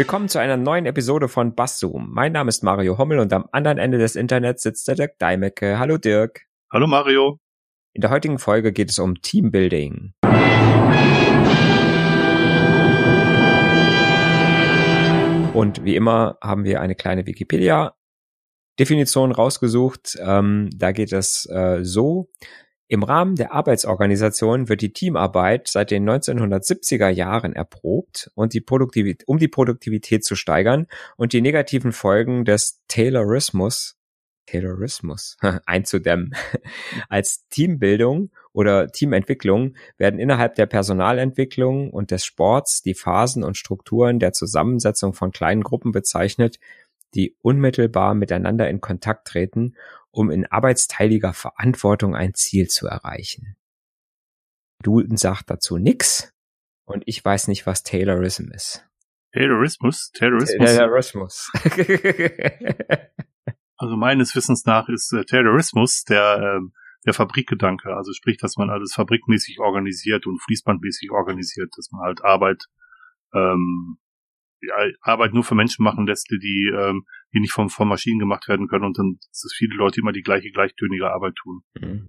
Willkommen zu einer neuen Episode von Basszoom. Mein Name ist Mario Hommel und am anderen Ende des Internets sitzt der Dirk Deimecke. Hallo Dirk. Hallo Mario. In der heutigen Folge geht es um Teambuilding. Und wie immer haben wir eine kleine Wikipedia-Definition rausgesucht. Ähm, da geht es äh, so. Im Rahmen der Arbeitsorganisation wird die Teamarbeit seit den 1970er Jahren erprobt und die Produktivität, um die Produktivität zu steigern und die negativen Folgen des Taylorismus Taylorismus einzudämmen. Als Teambildung oder Teamentwicklung werden innerhalb der Personalentwicklung und des Sports die Phasen und Strukturen der Zusammensetzung von kleinen Gruppen bezeichnet, die unmittelbar miteinander in Kontakt treten um in arbeitsteiliger Verantwortung ein Ziel zu erreichen. Dulton sagt dazu nix und ich weiß nicht, was Taylorism ist. Taylorismus? Taylorismus? Taylorismus. also meines Wissens nach ist äh, Taylorismus der, äh, der Fabrikgedanke. Also sprich, dass man alles fabrikmäßig organisiert und fließbandmäßig organisiert, dass man halt Arbeit ähm, Arbeit nur für Menschen machen lässt, die, ähm, die nicht von, von Maschinen gemacht werden können und dann, dass viele Leute immer die gleiche, gleichtönige Arbeit tun. Mhm.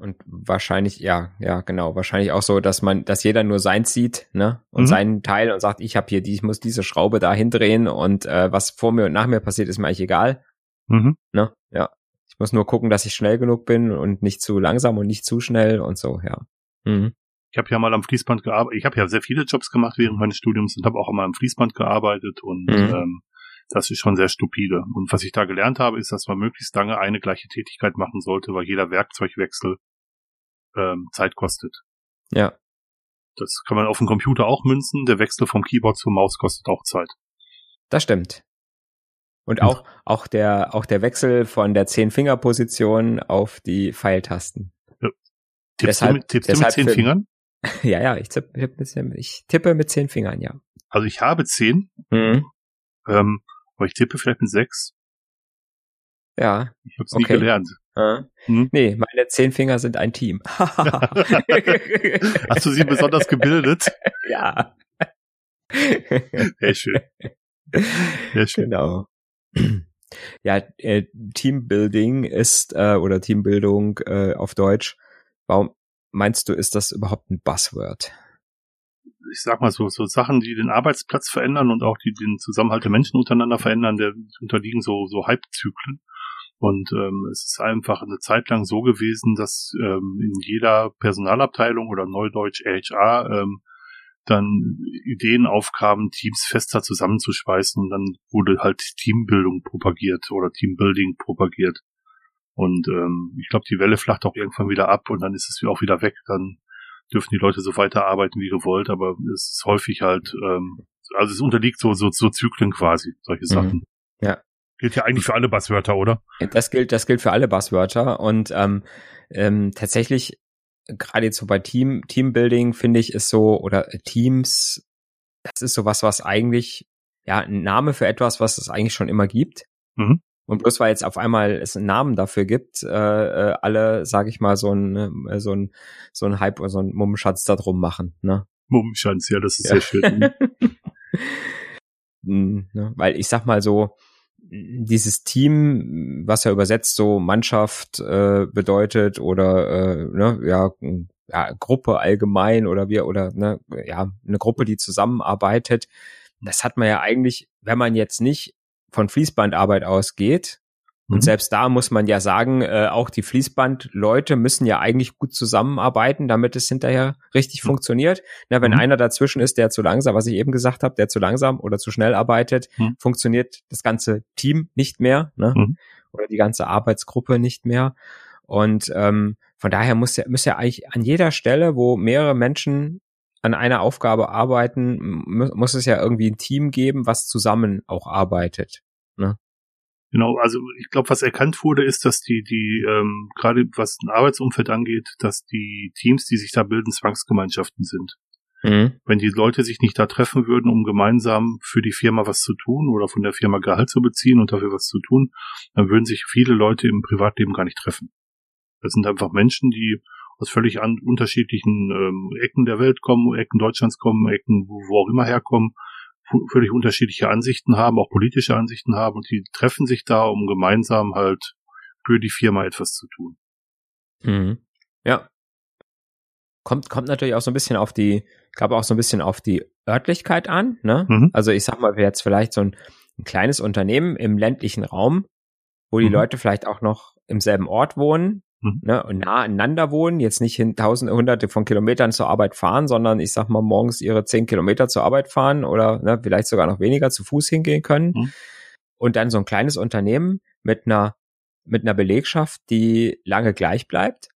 Und wahrscheinlich, ja, ja, genau, wahrscheinlich auch so, dass man, dass jeder nur sein sieht, ne? Und mhm. seinen Teil und sagt, ich habe hier die, ich muss diese Schraube da hindrehen und äh, was vor mir und nach mir passiert, ist mir eigentlich egal. Mhm. Ne? Ja. Ich muss nur gucken, dass ich schnell genug bin und nicht zu langsam und nicht zu schnell und so, ja. Mhm. Ich habe ja mal am Fließband gearbeitet. Ich habe ja sehr viele Jobs gemacht während meines Studiums und habe auch einmal am Fließband gearbeitet und mhm. ähm, das ist schon sehr stupide. Und was ich da gelernt habe, ist, dass man möglichst lange eine gleiche Tätigkeit machen sollte, weil jeder Werkzeugwechsel ähm, Zeit kostet. Ja. Das kann man auf dem Computer auch münzen. Der Wechsel vom Keyboard zur Maus kostet auch Zeit. Das stimmt. Und auch, auch der, auch der Wechsel von der Zehn-Finger-Position auf die Pfeiltasten. Ja. Tippst, deshalb, du mit, tippst du mit zehn Fingern? ja, ja, ich tippe, ich tippe mit zehn Fingern, ja. Also ich habe zehn, mhm. ähm, aber ich tippe vielleicht mit sechs. Ja. Ich habe es okay. nie gelernt. Äh, hm? Nee, meine zehn Finger sind ein Team. Hast du sie besonders gebildet? ja. Sehr schön. Sehr schön. Genau. Ja, äh, Teambuilding ist, äh, oder Teambildung äh, auf Deutsch, warum meinst du, ist das überhaupt ein Buzzword? Ich sag mal so, so Sachen, die den Arbeitsplatz verändern und auch die den Zusammenhalt der Menschen untereinander verändern, der unterliegen so, so Hypezyklen. Und ähm, es ist einfach eine Zeit lang so gewesen, dass ähm, in jeder Personalabteilung oder Neudeutsch HR ähm, dann Ideen aufkamen, Teams fester zusammenzuschweißen und dann wurde halt Teambildung propagiert oder Teambuilding propagiert. Und ähm, ich glaube, die Welle flacht auch irgendwann wieder ab und dann ist es auch wieder weg. Dann dürfen die Leute so weiterarbeiten wie gewollt, aber es ist häufig halt, ähm, also es unterliegt so, so, so Zyklen quasi, solche mhm. Sachen. Ja. Gilt ja eigentlich für alle Buzzwörter, oder? Das gilt, das gilt für alle Buzzwörter und ähm, ähm, tatsächlich gerade jetzt so bei Team Teambuilding finde ich ist so oder Teams, das ist so was, was eigentlich ja ein Name für etwas, was es eigentlich schon immer gibt. Mhm. Und bloß weil jetzt auf einmal es einen Namen dafür gibt, äh, äh, alle, sag ich mal, so ein, äh, so ein, so ein Hype oder so ein Mummenschatz da drum machen, ne? Mummenschatz, ja, das ist ja. sehr schön. mhm, ne? Weil ich sag mal so, dieses Team, was ja übersetzt so Mannschaft äh, bedeutet oder äh, ne, ja, ja, Gruppe allgemein oder wir oder ne, ja, eine Gruppe, die zusammenarbeitet, das hat man ja eigentlich, wenn man jetzt nicht von Fließbandarbeit ausgeht, und mhm. selbst da muss man ja sagen, äh, auch die Fließbandleute müssen ja eigentlich gut zusammenarbeiten, damit es hinterher richtig mhm. funktioniert. Na, wenn mhm. einer dazwischen ist, der zu langsam, was ich eben gesagt habe, der zu langsam oder zu schnell arbeitet, mhm. funktioniert das ganze Team nicht mehr ne? Mhm. oder die ganze Arbeitsgruppe nicht mehr. Und ähm, von daher muss ja, muss ja eigentlich an jeder Stelle, wo mehrere Menschen an einer Aufgabe arbeiten, muss es ja irgendwie ein Team geben, was zusammen auch arbeitet. Ne? Genau, also ich glaube, was erkannt wurde, ist, dass die, die, ähm, gerade was ein Arbeitsumfeld angeht, dass die Teams, die sich da bilden, Zwangsgemeinschaften sind. Mhm. Wenn die Leute sich nicht da treffen würden, um gemeinsam für die Firma was zu tun oder von der Firma Gehalt zu beziehen und dafür was zu tun, dann würden sich viele Leute im Privatleben gar nicht treffen. Das sind einfach Menschen, die aus völlig an, unterschiedlichen ähm, Ecken der Welt kommen, Ecken Deutschlands kommen, Ecken wo, wo auch immer herkommen, völlig unterschiedliche Ansichten haben, auch politische Ansichten haben und die treffen sich da, um gemeinsam halt für die Firma etwas zu tun. Mhm. Ja. Kommt, kommt natürlich auch so ein bisschen auf die, glaube auch so ein bisschen auf die Örtlichkeit an, ne? Mhm. Also ich sag mal, jetzt vielleicht so ein, ein kleines Unternehmen im ländlichen Raum, wo die mhm. Leute vielleicht auch noch im selben Ort wohnen, mhm. ne, und nah aneinander wohnen, jetzt nicht hin tausende, hunderte von Kilometern zur Arbeit fahren, sondern ich sag mal morgens ihre zehn Kilometer zur Arbeit fahren oder ne, vielleicht sogar noch weniger zu Fuß hingehen können. Mhm. Und dann so ein kleines Unternehmen mit einer mit einer Belegschaft, die lange gleich bleibt.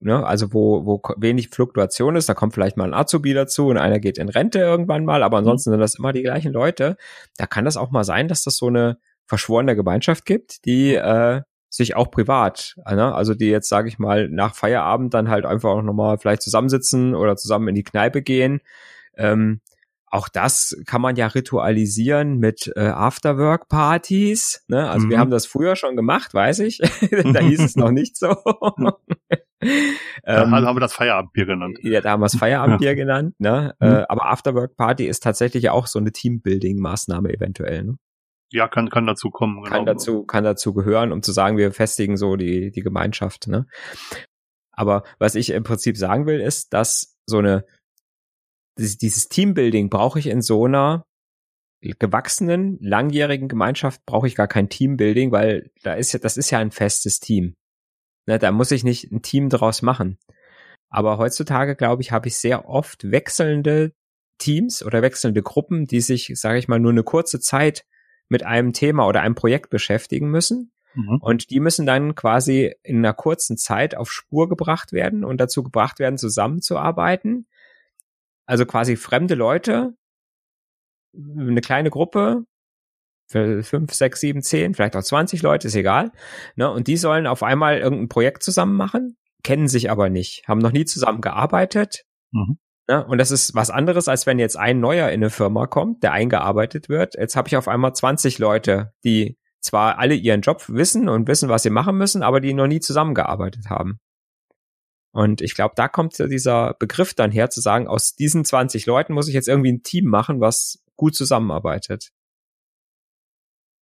Ne, also wo, wo wenig Fluktuation ist, da kommt vielleicht mal ein Azubi dazu und einer geht in Rente irgendwann mal, aber mhm. ansonsten sind das immer die gleichen Leute. Da kann das auch mal sein, dass das so eine verschworene Gemeinschaft gibt, die äh, sich auch privat, ne? also die jetzt, sage ich mal, nach Feierabend dann halt einfach auch nochmal vielleicht zusammensitzen oder zusammen in die Kneipe gehen. Ähm, auch das kann man ja ritualisieren mit äh, Afterwork-Partys. Ne? Also mhm. wir haben das früher schon gemacht, weiß ich. da hieß es noch nicht so. ähm, haben wir das Feierabendbier genannt. Ja, da haben wir es Feierabendbier ja. genannt. Ne? Mhm. Äh, aber Afterwork-Party ist tatsächlich auch so eine Teambuilding-Maßnahme eventuell. Ne? Ja, kann, kann dazu kommen. Genau. Kann dazu, kann dazu gehören, um zu sagen, wir festigen so die, die Gemeinschaft, ne? Aber was ich im Prinzip sagen will, ist, dass so eine, dieses Teambuilding brauche ich in so einer gewachsenen, langjährigen Gemeinschaft brauche ich gar kein Teambuilding, weil da ist ja, das ist ja ein festes Team. Ne, da muss ich nicht ein Team draus machen. Aber heutzutage, glaube ich, habe ich sehr oft wechselnde Teams oder wechselnde Gruppen, die sich, sage ich mal, nur eine kurze Zeit mit einem Thema oder einem Projekt beschäftigen müssen. Mhm. Und die müssen dann quasi in einer kurzen Zeit auf Spur gebracht werden und dazu gebracht werden, zusammenzuarbeiten. Also quasi fremde Leute, eine kleine Gruppe, für fünf, sechs, sieben, zehn, vielleicht auch 20 Leute, ist egal. Ne? Und die sollen auf einmal irgendein Projekt zusammen machen, kennen sich aber nicht, haben noch nie zusammengearbeitet, mhm. Ja, und das ist was anderes, als wenn jetzt ein neuer in eine Firma kommt, der eingearbeitet wird. Jetzt habe ich auf einmal 20 Leute, die zwar alle ihren Job wissen und wissen, was sie machen müssen, aber die noch nie zusammengearbeitet haben. Und ich glaube, da kommt dieser Begriff dann her, zu sagen, aus diesen 20 Leuten muss ich jetzt irgendwie ein Team machen, was gut zusammenarbeitet.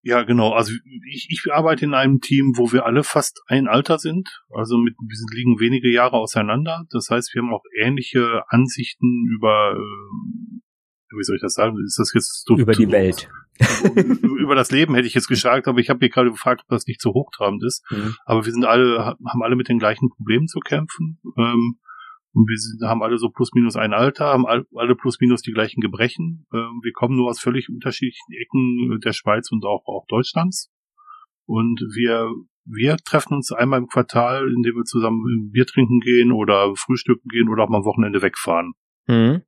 Ja, genau. Also ich, ich arbeite in einem Team, wo wir alle fast ein Alter sind. Also mit, wir liegen wenige Jahre auseinander. Das heißt, wir haben auch ähnliche Ansichten über, äh, wie soll ich das sagen? Ist das jetzt so, über die Welt? über das Leben hätte ich jetzt gesagt, aber ich habe hier gerade gefragt, ob das nicht zu hochtrabend ist. Mhm. Aber wir sind alle, haben alle mit den gleichen Problemen zu kämpfen. Ähm, und wir sind, haben alle so plus minus ein Alter, haben alle plus minus die gleichen Gebrechen. Ähm, wir kommen nur aus völlig unterschiedlichen Ecken der Schweiz und auch, auch Deutschlands. Und wir, wir treffen uns einmal im Quartal, indem wir zusammen Bier trinken gehen oder frühstücken gehen oder auch mal am Wochenende wegfahren. Mhm.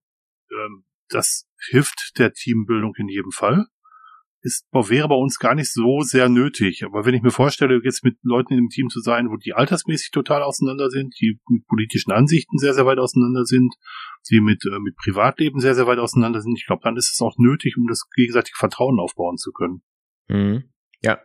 Ähm, das hilft der Teambildung in jedem Fall ist, wäre bei uns gar nicht so sehr nötig. Aber wenn ich mir vorstelle, jetzt mit Leuten dem Team zu sein, wo die altersmäßig total auseinander sind, die mit politischen Ansichten sehr, sehr weit auseinander sind, die mit, äh, mit Privatleben sehr, sehr weit auseinander sind, ich glaube, dann ist es auch nötig, um das gegenseitige Vertrauen aufbauen zu können. Mhm. Ja.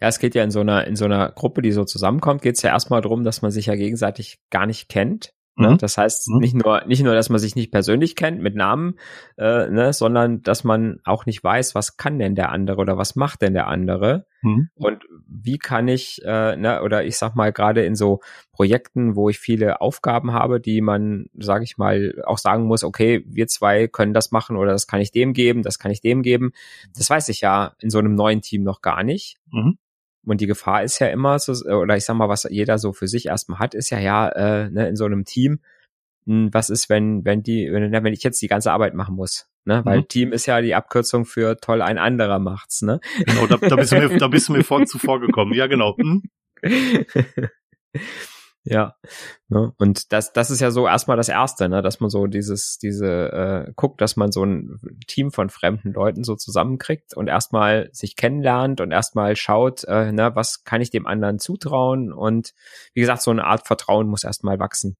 Ja, es geht ja in so einer, in so einer Gruppe, die so zusammenkommt, geht es ja erstmal darum, dass man sich ja gegenseitig gar nicht kennt Ne? Mhm. Das heißt mhm. nicht nur nicht nur, dass man sich nicht persönlich kennt mit Namen, äh, ne, sondern dass man auch nicht weiß, was kann denn der andere oder was macht denn der andere mhm. und wie kann ich äh, ne, oder ich sag mal gerade in so Projekten, wo ich viele Aufgaben habe, die man, sage ich mal, auch sagen muss, okay, wir zwei können das machen oder das kann ich dem geben, das kann ich dem geben. Das weiß ich ja in so einem neuen Team noch gar nicht. Mhm. Und die Gefahr ist ja immer so, oder ich sag mal, was jeder so für sich erstmal hat, ist ja, ja, äh, ne, in so einem Team, hm, was ist, wenn, wenn die, wenn, wenn ich jetzt die ganze Arbeit machen muss? Ne? Weil mhm. Team ist ja die Abkürzung für toll ein anderer macht's, ne? Genau, da, da bist du mir, da bist du mir vor, zuvor gekommen. Ja, genau. Hm? Ja. Ne? Und das, das ist ja so erstmal das Erste, ne? dass man so dieses, diese, äh, guckt, dass man so ein Team von fremden Leuten so zusammenkriegt und erstmal sich kennenlernt und erstmal schaut, äh, ne, was kann ich dem anderen zutrauen und wie gesagt, so eine Art Vertrauen muss erstmal wachsen.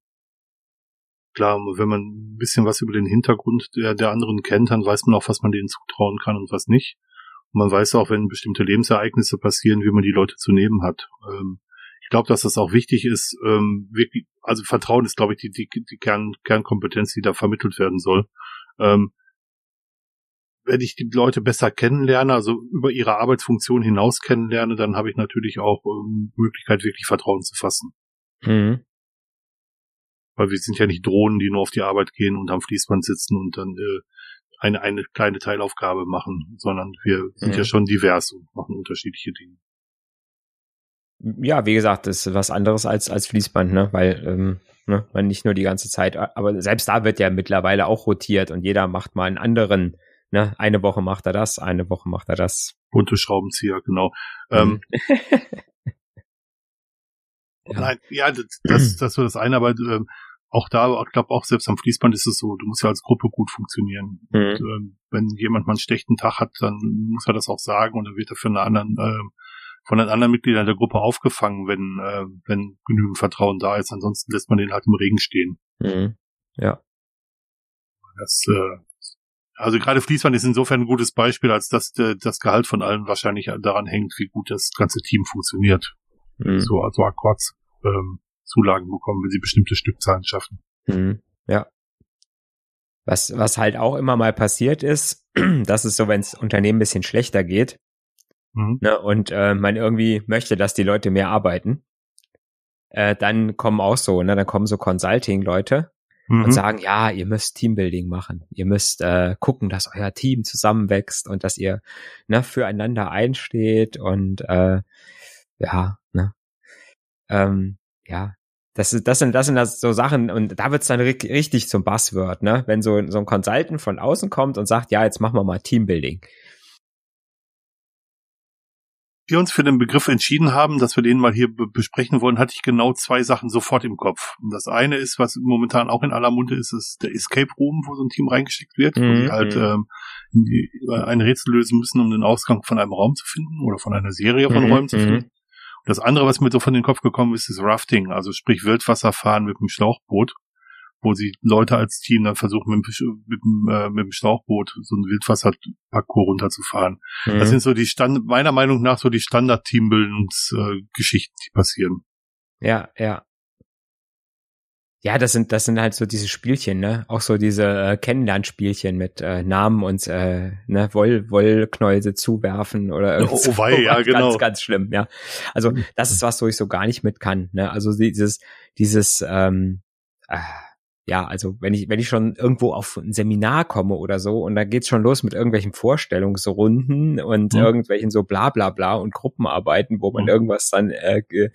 Klar, wenn man ein bisschen was über den Hintergrund der, der anderen kennt, dann weiß man auch, was man denen zutrauen kann und was nicht. Und man weiß auch, wenn bestimmte Lebensereignisse passieren, wie man die Leute zu nehmen hat. Ähm, ich glaube, dass das auch wichtig ist. Ähm, wirklich, also Vertrauen ist, glaube ich, die, die, die Kern, Kernkompetenz, die da vermittelt werden soll. Ähm, wenn ich die Leute besser kennenlerne, also über ihre Arbeitsfunktion hinaus kennenlerne, dann habe ich natürlich auch ähm, Möglichkeit, wirklich Vertrauen zu fassen. Mhm. Weil wir sind ja nicht Drohnen, die nur auf die Arbeit gehen und am Fließband sitzen und dann äh, eine, eine kleine Teilaufgabe machen, sondern wir sind mhm. ja schon divers und machen unterschiedliche Dinge. Ja, wie gesagt, das ist was anderes als, als Fließband, ne? Weil ähm, ne, man nicht nur die ganze Zeit, aber selbst da wird ja mittlerweile auch rotiert und jeder macht mal einen anderen Ne? Eine Woche macht er das, eine Woche macht er das. Bunte Schraubenzieher, genau. Mhm. Ähm, ja. Nein, ja, das, das, das war das eine, aber ähm, auch da, ich glaube auch selbst am Fließband ist es so, du musst ja als Gruppe gut funktionieren. Mhm. Und, ähm, wenn jemand mal einen schlechten Tag hat, dann muss er das auch sagen und dann wird er für einen anderen, äh, von den anderen Mitgliedern der Gruppe aufgefangen, wenn, äh, wenn genügend Vertrauen da ist. Ansonsten lässt man den halt im Regen stehen. Mhm. Ja. Das, äh, also gerade Fließband ist insofern ein gutes Beispiel, als dass äh, das Gehalt von allen wahrscheinlich daran hängt, wie gut das ganze Team funktioniert. Mhm. So also Akkords ähm, Zulagen bekommen, wenn sie bestimmte Stückzahlen schaffen. Mhm. Ja. Was, was halt auch immer mal passiert ist, das ist so, wenn es Unternehmen ein bisschen schlechter geht mhm. ne, und äh, man irgendwie möchte, dass die Leute mehr arbeiten, äh, dann kommen auch so, ne, dann kommen so Consulting-Leute mhm. und sagen, ja, ihr müsst Teambuilding machen. Ihr müsst äh, gucken, dass euer Team zusammenwächst und dass ihr ne, füreinander einsteht und äh, ja, ne. Ähm, ja, das, ist, das sind das sind das so Sachen und da wird's dann richtig zum Buzzword, ne? Wenn so so ein Consultant von außen kommt und sagt, ja, jetzt machen wir mal Teambuilding wir uns für den Begriff entschieden haben, dass wir den mal hier besprechen wollen, hatte ich genau zwei Sachen sofort im Kopf. Und das eine ist, was momentan auch in aller Munde ist, ist der Escape Room, wo so ein Team reingeschickt wird, mhm. wo sie halt mhm. ähm, die, ein Rätsel lösen müssen, um den Ausgang von einem Raum zu finden oder von einer Serie von mhm. Räumen zu finden. Und das andere, was mir so von den Kopf gekommen ist, ist Rafting, also sprich Wildwasserfahren mit dem Schlauchboot wo sie Leute als Team dann versuchen, mit, mit, äh, mit dem Schlauchboot so ein Wildwasserparcours runterzufahren. Mhm. Das sind so die Stand, meiner Meinung nach so die Standard-Teambildungsgeschichten, äh, die passieren. Ja, ja. Ja, das sind das sind halt so diese Spielchen, ne? Auch so diese äh, Kennenlernspielchen mit äh, Namen und äh, ne Woll Wollknäuse zuwerfen oder irgendwas. Oh, wei, ja, genau. Ganz ganz schlimm, ja. Also mhm. das ist was, wo ich so gar nicht mit kann, ne? Also dieses dieses ähm, äh, ja, also wenn ich, wenn ich schon irgendwo auf ein Seminar komme oder so und da geht's schon los mit irgendwelchen Vorstellungsrunden und mhm. irgendwelchen so bla bla bla und Gruppenarbeiten, wo man mhm. irgendwas dann äh, äh,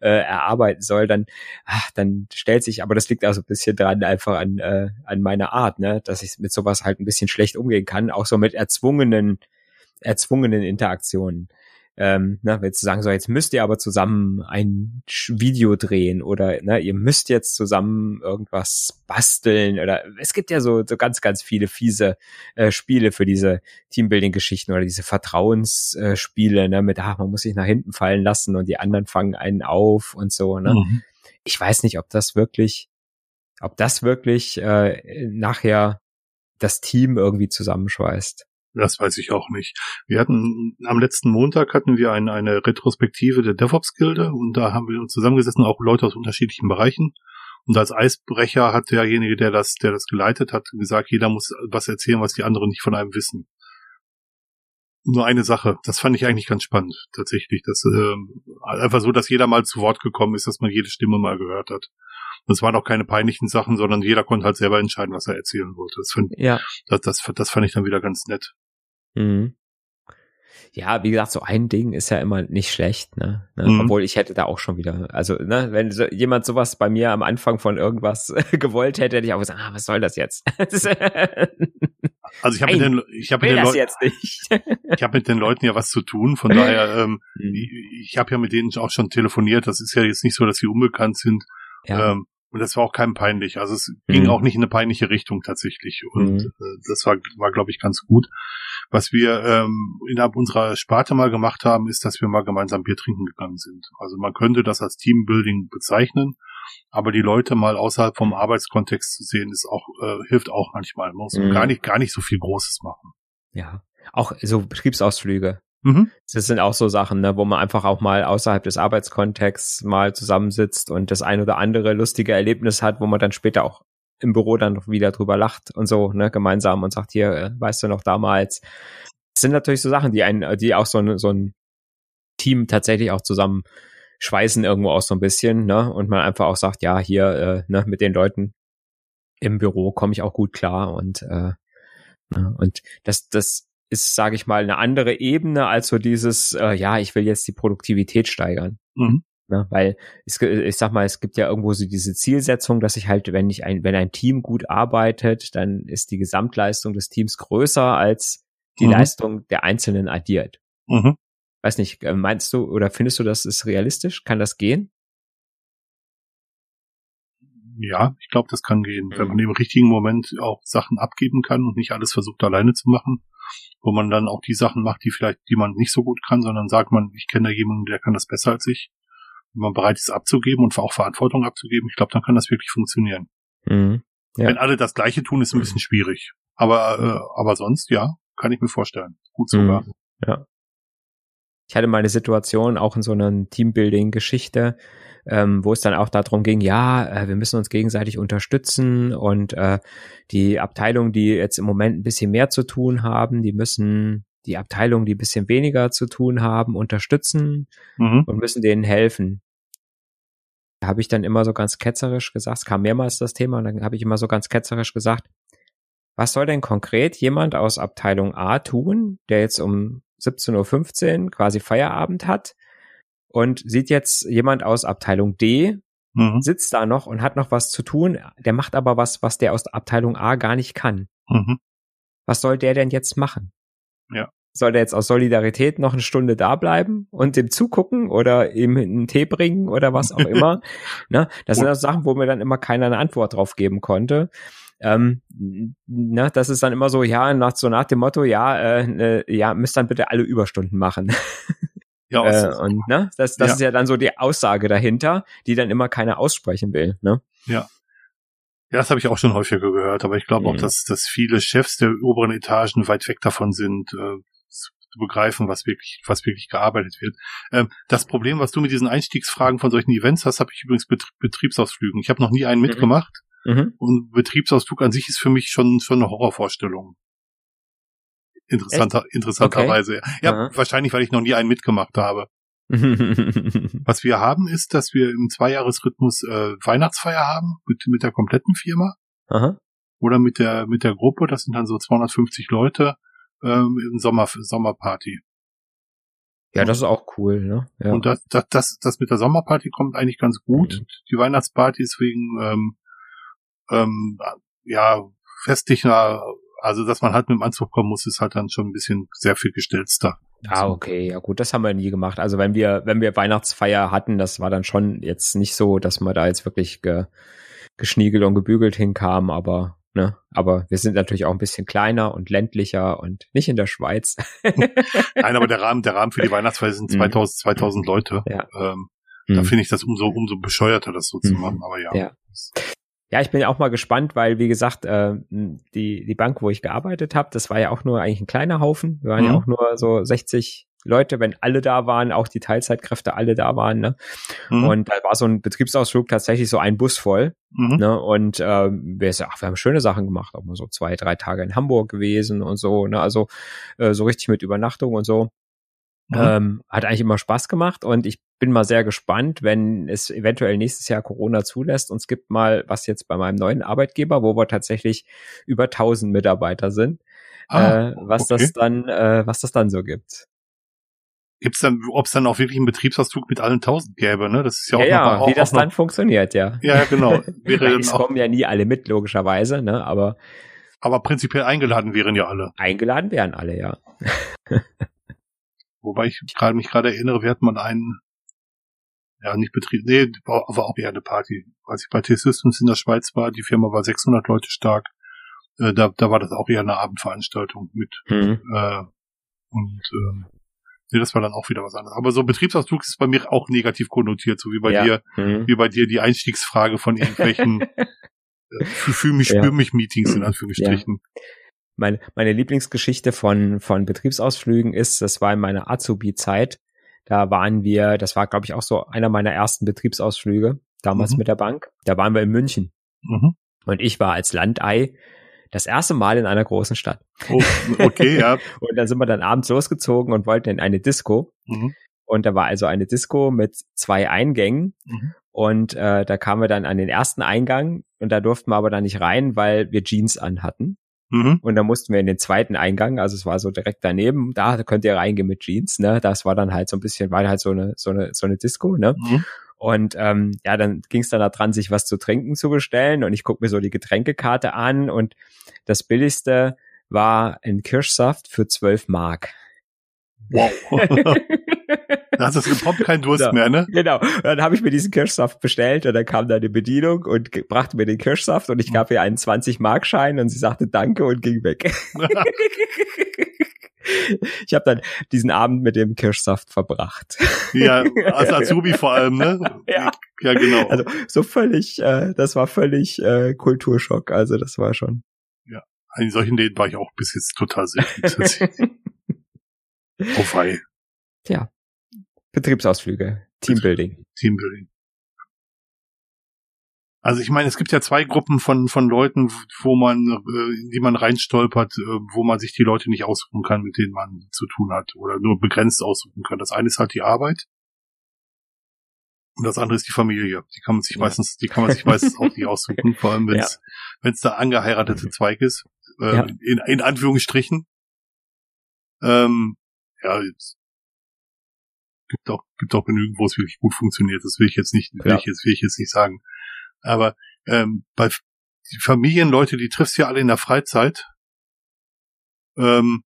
erarbeiten soll, dann, ach, dann stellt sich, aber das liegt auch so ein bisschen dran, einfach an, äh, an meiner Art, ne, dass ich mit sowas halt ein bisschen schlecht umgehen kann, auch so mit erzwungenen, erzwungenen Interaktionen ähm, na, wenn zu sagen, so jetzt müsst ihr aber zusammen ein Video drehen oder ne, ihr müsst jetzt zusammen irgendwas basteln oder es gibt ja so, so ganz, ganz viele fiese äh, Spiele für diese Teambuilding-Geschichten oder diese Vertrauensspiele, äh, ne, mit ah, man muss sich nach hinten fallen lassen und die anderen fangen einen auf und so, ne. Mhm. Ich weiß nicht, ob das wirklich, ob das wirklich äh, nachher das Team irgendwie zusammenschweißt. Das weiß ich auch nicht. Wir hatten am letzten Montag hatten wir eine, eine Retrospektive der DevOps-Gilde und da haben wir uns zusammengesessen, auch Leute aus unterschiedlichen Bereichen. Und als Eisbrecher hat derjenige, der das, der das geleitet hat, gesagt, jeder muss was erzählen, was die anderen nicht von einem wissen. Nur eine Sache, das fand ich eigentlich ganz spannend, tatsächlich. Das äh, einfach so, dass jeder mal zu Wort gekommen ist, dass man jede Stimme mal gehört hat. Und es waren auch keine peinlichen Sachen, sondern jeder konnte halt selber entscheiden, was er erzählen wollte. Das, fand, ja. das, das, das fand ich dann wieder ganz nett. Mhm. Ja, wie gesagt, so ein Ding ist ja immer nicht schlecht, ne? ne? Mhm. Obwohl ich hätte da auch schon wieder, also, ne, wenn so, jemand sowas bei mir am Anfang von irgendwas gewollt hätte, hätte ich auch gesagt, ah, was soll das jetzt? also ich habe mit den, ich habe mit den Leuten, ich habe mit den Leuten ja was zu tun, von daher, ähm, mhm. ich, ich habe ja mit denen auch schon telefoniert. Das ist ja jetzt nicht so, dass sie unbekannt sind. Ja. Ähm, und das war auch kein peinlich. Also es mhm. ging auch nicht in eine peinliche Richtung tatsächlich. Und mhm. äh, das war, war glaube ich, ganz gut. Was wir ähm, innerhalb unserer Sparte mal gemacht haben, ist, dass wir mal gemeinsam Bier trinken gegangen sind. Also man könnte das als Teambuilding bezeichnen, aber die Leute mal außerhalb vom Arbeitskontext zu sehen, ist auch äh, hilft auch manchmal. Man muss mhm. gar nicht gar nicht so viel Großes machen. Ja, auch so Betriebsausflüge. Mhm. Das sind auch so Sachen, ne, wo man einfach auch mal außerhalb des Arbeitskontexts mal zusammensitzt und das ein oder andere lustige Erlebnis hat, wo man dann später auch im Büro dann wieder drüber lacht und so, ne, gemeinsam und sagt, hier, äh, weißt du noch damals. Das sind natürlich so Sachen, die einen, die auch so ein, so ein Team tatsächlich auch zusammen schweißen irgendwo auch so ein bisschen, ne? Und man einfach auch sagt, ja, hier, äh, ne, mit den Leuten im Büro komme ich auch gut klar und äh, ne? und das, das ist, sage ich mal, eine andere Ebene als so dieses, äh, ja, ich will jetzt die Produktivität steigern. Mhm. Ne, weil es, ich sag mal, es gibt ja irgendwo so diese Zielsetzung, dass ich halt, wenn ich ein, wenn ein Team gut arbeitet, dann ist die Gesamtleistung des Teams größer als die mhm. Leistung der Einzelnen addiert. Mhm. Weiß nicht, äh, meinst du oder findest du, das ist realistisch? Kann das gehen? Ja, ich glaube, das kann gehen. Mhm. Wenn man im richtigen Moment auch Sachen abgeben kann und nicht alles versucht alleine zu machen, wo man dann auch die Sachen macht, die vielleicht, die man nicht so gut kann, sondern sagt man, ich kenne da jemanden, der kann das besser als ich wenn man bereit ist abzugeben und auch Verantwortung abzugeben, ich glaube, dann kann das wirklich funktionieren. Mhm. Ja. Wenn alle das Gleiche tun, ist ein bisschen schwierig. Aber, äh, aber sonst, ja, kann ich mir vorstellen. Gut sogar. Mhm. Ja. Ich hatte mal eine Situation, auch in so einer Teambuilding-Geschichte, ähm, wo es dann auch darum ging, ja, äh, wir müssen uns gegenseitig unterstützen und äh, die Abteilungen, die jetzt im Moment ein bisschen mehr zu tun haben, die müssen die Abteilungen, die ein bisschen weniger zu tun haben, unterstützen mhm. und müssen denen helfen. Da habe ich dann immer so ganz ketzerisch gesagt, es kam mehrmals das Thema, und dann habe ich immer so ganz ketzerisch gesagt, was soll denn konkret jemand aus Abteilung A tun, der jetzt um 17.15 Uhr quasi Feierabend hat und sieht jetzt jemand aus Abteilung D, mhm. sitzt da noch und hat noch was zu tun, der macht aber was, was der aus Abteilung A gar nicht kann. Mhm. Was soll der denn jetzt machen? Ja. Soll der jetzt aus Solidarität noch eine Stunde da bleiben und dem zugucken oder ihm einen Tee bringen oder was auch immer? ne? Das sind also Sachen, wo mir dann immer keiner eine Antwort drauf geben konnte. Ähm, ne, das ist dann immer so, ja, nach, so nach dem Motto, ja, äh, äh, ja, müsst dann bitte alle Überstunden machen. Ja, äh, und ne, das, das ja. ist ja dann so die Aussage dahinter, die dann immer keiner aussprechen will. Ne? Ja. Ja, das habe ich auch schon häufiger gehört, aber ich glaube mhm. auch, dass, dass viele Chefs der oberen Etagen weit weg davon sind, äh, zu begreifen, was wirklich, was wirklich gearbeitet wird. Ähm, das Problem, was du mit diesen Einstiegsfragen von solchen Events hast, habe ich übrigens mit Betriebsausflügen. Ich habe noch nie einen mhm. mitgemacht. Mhm. Und Betriebsausflug an sich ist für mich schon, schon eine Horrorvorstellung. Interessanter, Echt? interessanterweise. Okay. Ja, Aha. wahrscheinlich, weil ich noch nie einen mitgemacht habe. Was wir haben, ist, dass wir im Zweijahresrhythmus äh, Weihnachtsfeier haben mit, mit der kompletten Firma. Aha. Oder mit der, mit der Gruppe, das sind dann so 250 Leute ähm, in Sommer, Sommerparty. Ja, das ist auch cool, ne? Ja. Und das, das, das, das mit der Sommerparty kommt eigentlich ganz gut. Mhm. Die Weihnachtsparty ist wegen ähm, ähm, ja festlicher, also dass man halt mit dem Anzug kommen muss, ist halt dann schon ein bisschen sehr viel gestellter. Ah, okay, ja gut, das haben wir nie gemacht. Also wenn wir, wenn wir Weihnachtsfeier hatten, das war dann schon jetzt nicht so, dass man da jetzt wirklich ge, geschniegelt und gebügelt hinkam, aber ne, aber wir sind natürlich auch ein bisschen kleiner und ländlicher und nicht in der Schweiz. Nein, aber der Rahmen, der Rahmen für die Weihnachtsfeier sind 2000, mhm. 2000 Leute. Ja. Ähm, da mhm. finde ich das umso, umso bescheuerter, das so zu mhm. machen, aber ja. ja. Ja, ich bin auch mal gespannt, weil wie gesagt, äh, die die Bank, wo ich gearbeitet habe, das war ja auch nur eigentlich ein kleiner Haufen. Wir waren mhm. ja auch nur so 60 Leute, wenn alle da waren, auch die Teilzeitkräfte alle da waren. Ne? Mhm. Und da war so ein Betriebsausflug tatsächlich so ein Bus voll. Mhm. Ne? Und äh, wir, ach, wir haben schöne Sachen gemacht, auch mal so zwei, drei Tage in Hamburg gewesen und so. Ne? Also äh, so richtig mit Übernachtung und so. Mhm. Ähm, hat eigentlich immer Spaß gemacht und ich bin mal sehr gespannt, wenn es eventuell nächstes Jahr Corona zulässt. Und es gibt mal was jetzt bei meinem neuen Arbeitgeber, wo wir tatsächlich über 1000 Mitarbeiter sind, ah, äh, was okay. das dann, äh, was das dann so gibt. Gibt's dann, ob es dann auch wirklich einen Betriebsausflug mit allen 1000 gäbe, ne? Das ist ja auch ja, noch, ja, wie das dann funktioniert, ja. Ja, genau. Wäre es kommen ja nie alle mit, logischerweise, ne? Aber aber prinzipiell eingeladen wären ja alle. Eingeladen wären alle, ja. Wobei ich gerade mich gerade erinnere, wir hatten mal einen, ja, nicht Betrieb, nee, war, war auch eher eine Party. Als ich bei T-Systems in der Schweiz war, die Firma war 600 Leute stark, äh, da, da war das auch eher eine Abendveranstaltung mit, mhm. äh, und, ähm, nee, das war dann auch wieder was anderes. Aber so Betriebsausflug ist bei mir auch negativ konnotiert, so wie bei ja. dir, mhm. wie bei dir die Einstiegsfrage von irgendwelchen, äh, fühl mich, spür mich Meetings in Anführungsstrichen. Ja meine, meine Lieblingsgeschichte von, von Betriebsausflügen ist, das war in meiner Azubi-Zeit. Da waren wir, das war, glaube ich, auch so einer meiner ersten Betriebsausflüge, damals mhm. mit der Bank. Da waren wir in München. Mhm. Und ich war als Landei das erste Mal in einer großen Stadt. Oh, okay, ja. und dann sind wir dann abends losgezogen und wollten in eine Disco. Mhm. Und da war also eine Disco mit zwei Eingängen. Mhm. Und äh, da kamen wir dann an den ersten Eingang und da durften wir aber dann nicht rein, weil wir Jeans anhatten. Mhm. Und dann mussten wir in den zweiten Eingang, also es war so direkt daneben, da könnt ihr reingehen mit Jeans, ne? Das war dann halt so ein bisschen, war halt so eine, so eine, so eine Disco, ne? Mhm. Und ähm, ja, dann ging es dann da dran, sich was zu trinken zu bestellen. Und ich gucke mir so die Getränkekarte an und das billigste war ein Kirschsaft für 12 Mark. Wow. da hast du überhaupt keinen Durst so, mehr, ne? Genau. Und dann habe ich mir diesen Kirschsaft bestellt und dann kam da eine Bedienung und brachte mir den Kirschsaft und ich gab ihr einen 20-Mark-Schein und sie sagte Danke und ging weg. ich habe dann diesen Abend mit dem Kirschsaft verbracht. Ja, als Azubi vor allem, ne? Ja, ja genau. Also so völlig, äh, das war völlig äh, Kulturschock. Also das war schon. Ja, in solchen Läden war ich auch bis jetzt total selten. oh wei. Ja, Betriebsausflüge, Teambuilding. Teambuilding. Also ich meine, es gibt ja zwei Gruppen von von Leuten, wo man, äh, in die man reinstolpert, äh, wo man sich die Leute nicht aussuchen kann, mit denen man zu tun hat oder nur begrenzt aussuchen kann. Das eine ist halt die Arbeit und das andere ist die Familie. Die kann man sich ja. meistens, die kann man sich meistens auch nicht aussuchen, vor allem wenn es ja. wenn es der angeheiratete Zweig ist, äh, ja. in, in Anführungsstrichen. Ähm, ja, gibt auch gibt auch genügend, wo es wirklich gut funktioniert. Das will ich jetzt nicht, will ich jetzt will ich jetzt nicht sagen. Aber ähm, bei die Familienleute, die triffst du ja alle in der Freizeit. Ähm,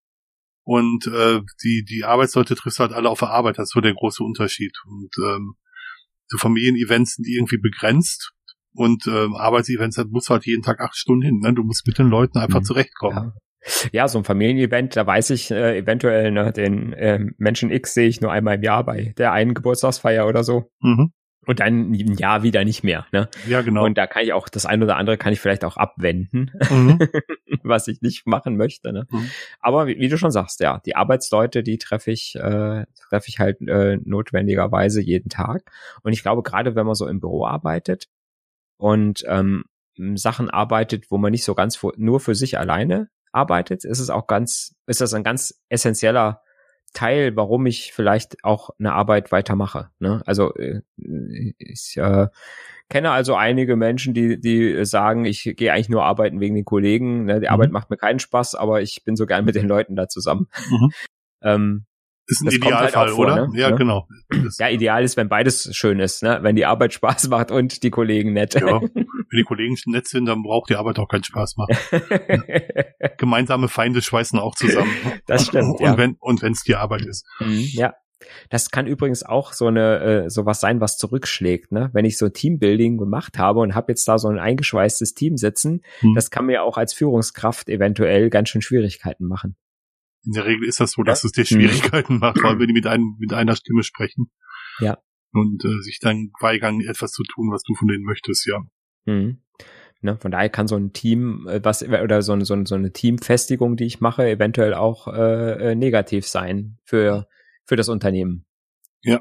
und äh, die, die Arbeitsleute triffst du halt alle auf der Arbeit. Das ist so der große Unterschied. Und ähm, so Familienevents sind irgendwie begrenzt. Und ähm, Arbeitsevents, da musst du halt jeden Tag acht Stunden hin. Ne? Du musst mit den Leuten einfach mhm. zurechtkommen. Ja. Ja. so ein Familienevent, da weiß ich äh, eventuell, ne, den äh, Menschen X sehe ich nur einmal im Jahr bei der einen Geburtstagsfeier oder so. Mhm und dann ein Jahr wieder nicht mehr. Ne? Ja, genau. Und da kann ich auch das eine oder andere kann ich vielleicht auch abwenden, mhm. was ich nicht machen möchte. Ne? Mhm. Aber wie, wie, du schon sagst, ja, die Arbeitsleute, die treffe ich, äh, treffe ich halt äh, notwendigerweise jeden Tag. Und ich glaube, gerade wenn man so im Büro arbeitet und ähm, Sachen arbeitet, wo man nicht so ganz nur für sich alleine arbeitet, ist es auch ganz, ist das ein ganz essentieller Teil, warum ich vielleicht auch eine Arbeit weitermache. Ne? Also äh, ich äh, kenne also einige Menschen, die die sagen, ich gehe eigentlich nur arbeiten wegen den Kollegen. Ne? Die mhm. Arbeit macht mir keinen Spaß, aber ich bin so gern mit den Leuten da zusammen. Mhm. Ähm, ist ein das Idealfall, halt vor, oder? Ne? Ja, genau. ja, ideal ist, wenn beides schön ist, ne? Wenn die Arbeit Spaß macht und die Kollegen nett. Ja, wenn die Kollegen nett sind, dann braucht die Arbeit auch keinen Spaß machen. Gemeinsame Feinde schweißen auch zusammen. Das stimmt. Und, ja. wenn und wenn es die Arbeit ist. Mhm, ja. Das kann übrigens auch so eine äh, sowas sein, was zurückschlägt. Ne? Wenn ich so Teambuilding gemacht habe und habe jetzt da so ein eingeschweißtes Team sitzen, hm. das kann mir auch als Führungskraft eventuell ganz schön Schwierigkeiten machen in der Regel ist das so, dass ja. es dir Schwierigkeiten mhm. macht, weil wenn die mit, einem, mit einer Stimme sprechen. Ja. Und äh, sich dann weigern, etwas zu tun, was du von denen möchtest, ja. Mhm. Ne, von daher kann so ein Team, äh, was oder so, so, so eine Teamfestigung, die ich mache, eventuell auch äh, äh, negativ sein für, für das Unternehmen. Ja.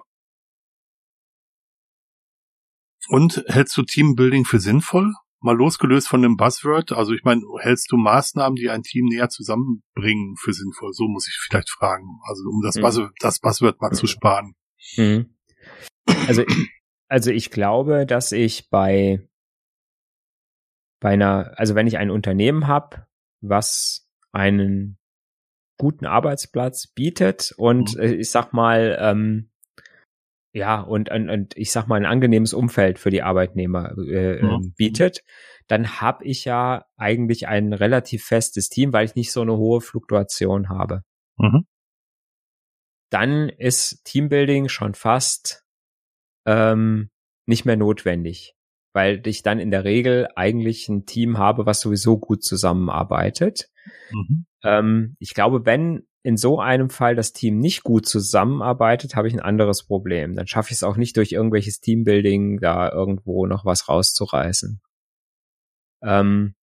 Und hältst du Teambuilding für sinnvoll? mal losgelöst von dem Buzzword, also ich meine, hältst du Maßnahmen, die ein Team näher zusammenbringen, für sinnvoll? So muss ich vielleicht fragen. Also um das, mhm. Buzzword, das Buzzword mal mhm. zu sparen. Mhm. Also, also ich glaube, dass ich bei bei einer, also wenn ich ein Unternehmen habe, was einen guten Arbeitsplatz bietet und mhm. Äh, ich sag mal, ähm, ja, und, und, und ich sag mal, ein angenehmes Umfeld für die Arbeitnehmer äh, ja. Ähm, bietet, dann habe ich ja eigentlich ein relativ festes Team, weil ich nicht so eine hohe Fluktuation habe. Mhm. Dann ist Teambuilding schon fast ähm, nicht mehr notwendig, weil ich dann in der Regel eigentlich ein Team habe, was sowieso gut zusammenarbeitet. Mhm. Ähm, ich glaube, wenn in so einem Fall das Team nicht gut zusammenarbeitet, habe ich ein anderes Problem. Dann schaffe ich es auch nicht durch irgendwelches Teambuilding da irgendwo noch was rauszureißen. Ähm,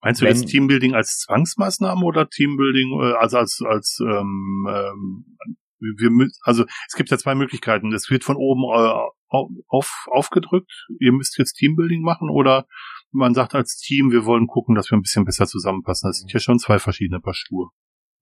Meinst du wenn, das Teambuilding als Zwangsmaßnahme oder Teambuilding äh, also als als ähm, ähm, wir, also es gibt ja zwei Möglichkeiten. Es wird von oben äh, auf, aufgedrückt, ihr müsst jetzt Teambuilding machen oder man sagt als Team, wir wollen gucken, dass wir ein bisschen besser zusammenpassen. Das sind ja schon zwei verschiedene Paar Schuhe.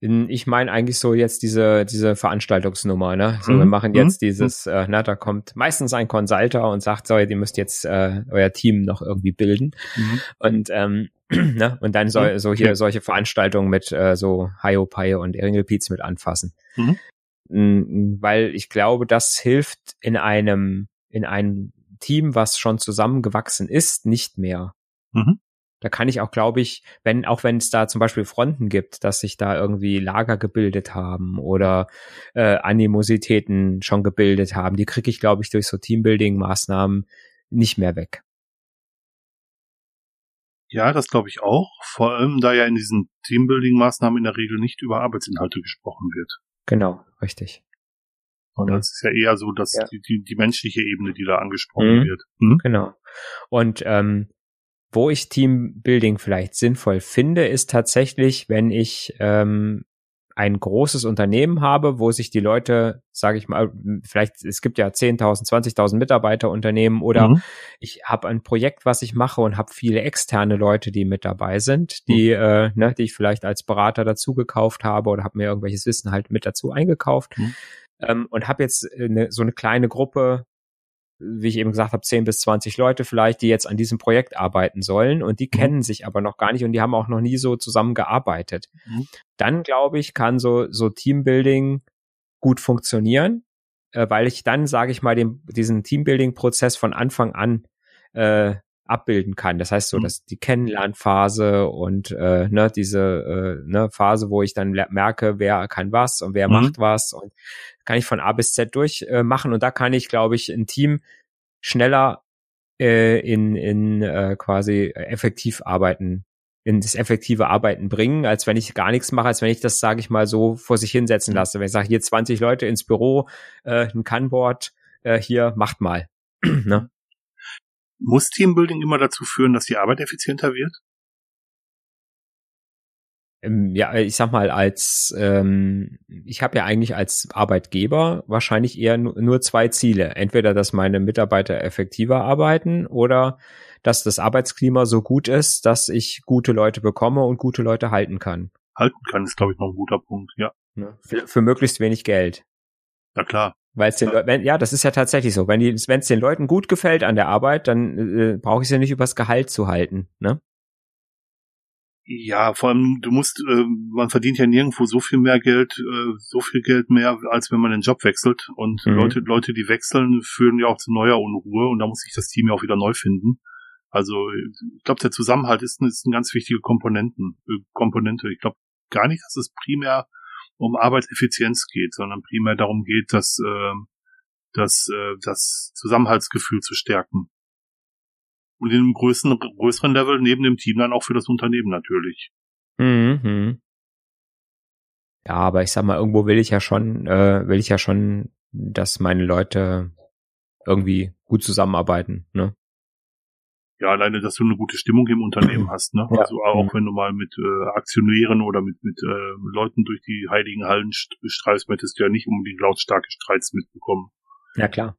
Ich meine eigentlich so jetzt diese diese Veranstaltungsnummer, ne? So, mhm. wir machen jetzt mhm. dieses, äh, na, da kommt meistens ein Consulter und sagt, so, ihr müsst jetzt äh, euer Team noch irgendwie bilden. Mhm. Und ähm, ne? Und dann soll mhm. so hier solche Veranstaltungen mit äh, so Hiopai und Eringelpiez mit anfassen. Mhm. Weil ich glaube, das hilft in einem in einem Team, was schon zusammengewachsen ist, nicht mehr. Mhm. Da kann ich auch, glaube ich, wenn, auch wenn es da zum Beispiel Fronten gibt, dass sich da irgendwie Lager gebildet haben oder äh, Animositäten schon gebildet haben, die kriege ich, glaube ich, durch so Teambuilding-Maßnahmen nicht mehr weg. Ja, das glaube ich auch. Vor allem, da ja in diesen Teambuilding-Maßnahmen in der Regel nicht über Arbeitsinhalte gesprochen wird. Genau, richtig. Und das ist ja eher so, dass ja. die, die, die menschliche Ebene, die da angesprochen mhm. wird. Mhm. Genau. Und ähm, wo ich Teambuilding vielleicht sinnvoll finde, ist tatsächlich, wenn ich ähm, ein großes Unternehmen habe, wo sich die Leute, sage ich mal, vielleicht, es gibt ja 10.000, 20.000 Mitarbeiterunternehmen oder mhm. ich habe ein Projekt, was ich mache und habe viele externe Leute, die mit dabei sind, die, mhm. äh, ne, die ich vielleicht als Berater dazu gekauft habe oder habe mir irgendwelches Wissen halt mit dazu eingekauft. Mhm. Ähm, und habe jetzt eine, so eine kleine Gruppe wie ich eben gesagt habe, 10 bis 20 Leute vielleicht, die jetzt an diesem Projekt arbeiten sollen und die mhm. kennen sich aber noch gar nicht und die haben auch noch nie so zusammengearbeitet. Mhm. Dann glaube ich, kann so, so Teambuilding gut funktionieren, äh, weil ich dann, sage ich mal, den, diesen Teambuilding-Prozess von Anfang an äh, abbilden kann. Das heißt so, mhm. dass die Kennenlernphase und äh, ne, diese äh, ne, Phase, wo ich dann merke, wer kann was und wer mhm. macht was und kann ich von A bis Z durch äh, machen und da kann ich, glaube ich, ein Team schneller äh, in, in äh, quasi effektiv arbeiten, in das effektive Arbeiten bringen, als wenn ich gar nichts mache, als wenn ich das, sage ich mal, so vor sich hinsetzen lasse. Wenn ich sage, hier 20 Leute ins Büro, äh, ein Kannboard, äh, hier macht mal. ne? Muss Teambuilding immer dazu führen, dass die Arbeit effizienter wird? Ähm, ja, ich sag mal, als ähm, ich habe ja eigentlich als Arbeitgeber wahrscheinlich eher nur zwei Ziele. Entweder, dass meine Mitarbeiter effektiver arbeiten oder dass das Arbeitsklima so gut ist, dass ich gute Leute bekomme und gute Leute halten kann. Halten kann ist, glaube ich, noch ein guter Punkt, ja. Für, für möglichst wenig Geld. Na klar. Weil es den ja. wenn, ja, das ist ja tatsächlich so. Wenn es den Leuten gut gefällt an der Arbeit, dann äh, brauche ich sie nicht übers Gehalt zu halten, ne? Ja, vor allem, du musst, äh, man verdient ja nirgendwo so viel mehr Geld, äh, so viel Geld mehr, als wenn man den Job wechselt. Und mhm. Leute, Leute, die wechseln, führen ja auch zu neuer Unruhe und da muss sich das Team ja auch wieder neu finden. Also ich glaube, der Zusammenhalt ist, ist eine ganz wichtige Komponenten, äh, Komponente. Ich glaube gar nicht, dass es primär um Arbeitseffizienz geht, sondern primär darum geht, dass äh, das, äh, das Zusammenhaltsgefühl zu stärken. Und in einem größeren, größeren Level neben dem Team dann auch für das Unternehmen natürlich. Mhm. Ja, aber ich sag mal, irgendwo will ich ja schon, äh, will ich ja schon, dass meine Leute irgendwie gut zusammenarbeiten, ne? Ja, alleine, dass du eine gute Stimmung im Unternehmen hast, ne? Ja. Also auch mhm. wenn du mal mit äh, Aktionären oder mit, mit äh, Leuten durch die heiligen Hallen streifst, möchtest du ja nicht unbedingt lautstarke Streits mitbekommen. Ja, klar.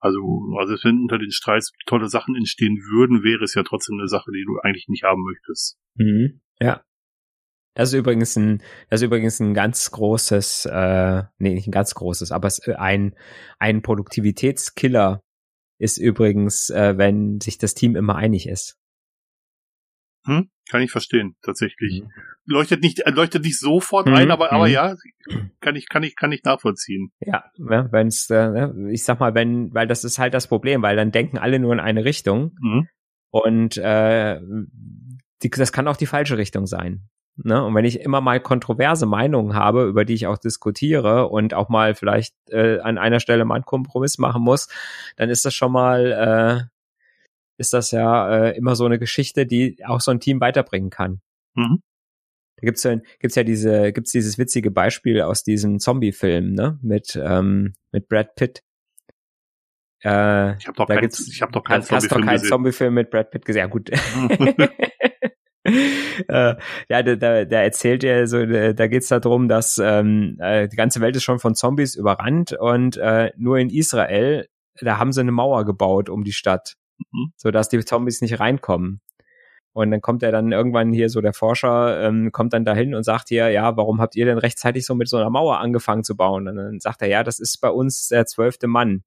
Also, also wenn unter den Streits tolle Sachen entstehen würden, wäre es ja trotzdem eine Sache, die du eigentlich nicht haben möchtest. Mhm. Ja. Das ist übrigens ein, das ist übrigens ein ganz großes, äh, nee, nicht ein ganz großes, aber es, ein, ein Produktivitätskiller ist übrigens, äh, wenn sich das Team immer einig ist. Hm, kann ich verstehen, tatsächlich. Mhm. Leuchtet nicht, äh, leuchtet nicht sofort mhm. ein, aber, aber mhm. ja, kann ich, kann ich, kann ich nachvollziehen. Ja, ja wenn's, äh, ne, ich sag mal, wenn, weil das ist halt das Problem, weil dann denken alle nur in eine Richtung mhm. und äh, die, das kann auch die falsche Richtung sein. Ne? Und wenn ich immer mal kontroverse Meinungen habe, über die ich auch diskutiere und auch mal vielleicht äh, an einer Stelle mal einen Kompromiss machen muss, dann ist das schon mal äh, ist das ja äh, immer so eine Geschichte, die auch so ein Team weiterbringen kann. Mhm. Da gibt's ja, gibt's ja diese, gibt's dieses witzige Beispiel aus diesem Zombie-Film, ne, mit ähm, mit Brad Pitt. Äh, ich habe doch, kein, ich hab doch keinen Zombie-Film kein Zombie-Film mit Brad Pitt gesehen. Ja gut. äh, ja, da, da, da erzählt er so, da geht's darum, dass ähm, äh, die ganze Welt ist schon von Zombies überrannt und äh, nur in Israel, da haben sie eine Mauer gebaut um die Stadt mhm. sodass die Zombies nicht reinkommen. Und dann kommt er dann irgendwann hier so der Forscher, ähm, kommt dann dahin und sagt hier, ja, warum habt ihr denn rechtzeitig so mit so einer Mauer angefangen zu bauen? Und dann sagt er, ja, das ist bei uns der zwölfte Mann.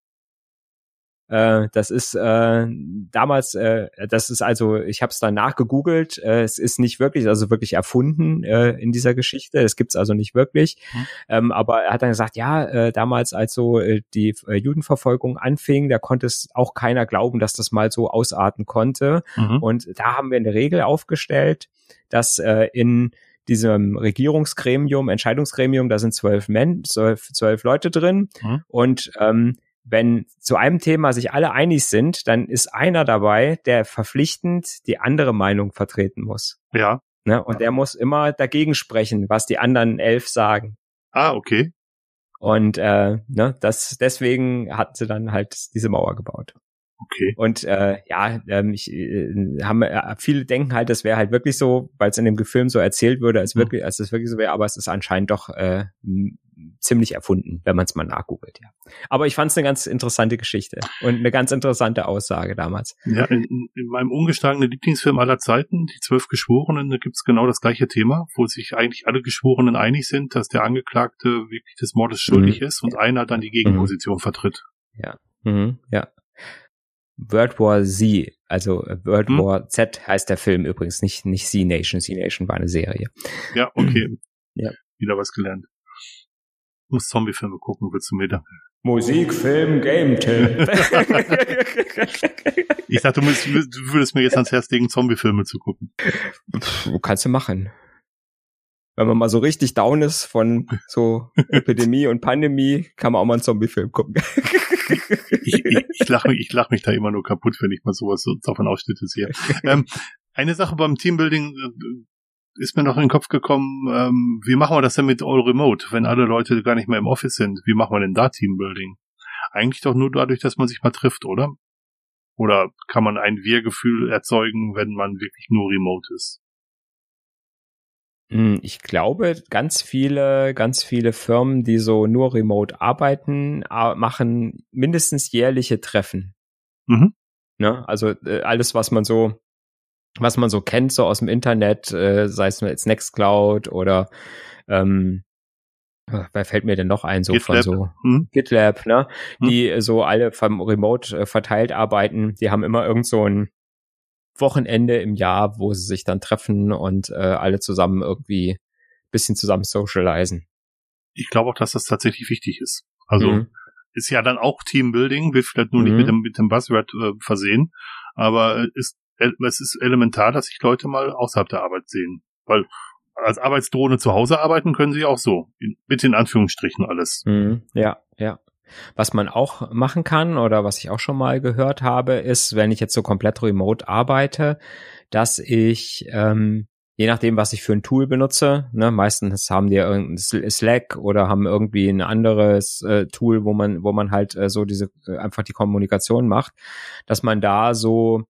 Äh, das ist äh, damals, äh, das ist also, ich habe es dann nachgegoogelt, äh, es ist nicht wirklich, also wirklich erfunden äh, in dieser Geschichte, es gibt's also nicht wirklich. Mhm. Ähm, aber er hat dann gesagt, ja, äh, damals als so äh, die äh, Judenverfolgung anfing, da konnte es auch keiner glauben, dass das mal so ausarten konnte. Mhm. Und da haben wir eine Regel aufgestellt, dass äh, in diesem Regierungsgremium, Entscheidungsgremium, da sind zwölf Men, zwölf, zwölf Leute drin mhm. und ähm, wenn zu einem Thema sich alle einig sind, dann ist einer dabei, der verpflichtend die andere Meinung vertreten muss. Ja. Ne? Und der muss immer dagegen sprechen, was die anderen elf sagen. Ah, okay. Und äh, ne, das deswegen hat sie dann halt diese Mauer gebaut. Okay. Und äh, ja, ähm, ich, äh, haben, äh, viele denken halt, das wäre halt wirklich so, weil es in dem Film so erzählt würde, als mhm. wirklich, als es wirklich so wäre, aber es ist anscheinend doch äh, ziemlich erfunden, wenn man es mal nachgoogelt, ja. Aber ich fand es eine ganz interessante Geschichte und eine ganz interessante Aussage damals. Ja, in, in meinem ungeschlagenen Lieblingsfilm aller Zeiten, die zwölf Geschworenen, da gibt's genau das gleiche Thema, wo sich eigentlich alle Geschworenen einig sind, dass der Angeklagte wirklich des Mordes schuldig mhm. ist und einer dann die Gegenposition mhm. vertritt. Ja. Mhm. Ja. World War Z, also World hm? War Z heißt der Film übrigens, nicht, nicht Z Nation. Z Nation war eine Serie. Ja, okay. Ja. Wieder was gelernt. Muss Zombiefilme gucken, willst du mir da? Musik, Film, Game Tipp. ich dachte, du, musst, du würdest mir jetzt ans Herz legen, Zombiefilme zu gucken. Kannst du machen wenn man mal so richtig down ist von so Epidemie und Pandemie, kann man auch mal einen Zombie-Film gucken. ich ich, ich lache mich, ich lach mich da immer nur kaputt, wenn ich mal sowas so davon Ausschnitte sehe. Ähm, eine Sache beim Teambuilding äh, ist mir noch in den Kopf gekommen, ähm, wie machen wir das denn mit All Remote, wenn alle Leute gar nicht mehr im Office sind? Wie machen wir denn da Teambuilding? Eigentlich doch nur dadurch, dass man sich mal trifft, oder? Oder kann man ein Wir-Gefühl erzeugen, wenn man wirklich nur remote ist? Hm, ich glaube, ganz viele, ganz viele Firmen, die so nur remote arbeiten, machen mindestens jährliche Treffen. Mhm. Ne? Also äh, alles, was man so, was man so kennt, so aus dem Internet, äh, sei es jetzt Nextcloud oder ähm, wer fällt mir denn noch ein, so GitLab. von so hm? GitLab, ne? Hm? Die so alle vom Remote äh, verteilt arbeiten, die haben immer irgend so ein Wochenende im Jahr, wo sie sich dann treffen und äh, alle zusammen irgendwie bisschen zusammen socialisen. Ich glaube auch, dass das tatsächlich wichtig ist. Also mhm. ist ja dann auch Teambuilding, wird vielleicht nur mhm. nicht mit dem, mit dem Buzzword äh, versehen, aber ist, es ist elementar, dass sich Leute mal außerhalb der Arbeit sehen. Weil als Arbeitsdrohne zu Hause arbeiten können sie auch so. Bitte in Anführungsstrichen alles. Mhm. Ja, ja. Was man auch machen kann oder was ich auch schon mal gehört habe, ist, wenn ich jetzt so komplett remote arbeite, dass ich ähm, je nachdem, was ich für ein Tool benutze, ne, meistens haben die irgendein Slack oder haben irgendwie ein anderes äh, Tool, wo man, wo man halt äh, so diese äh, einfach die Kommunikation macht, dass man da so,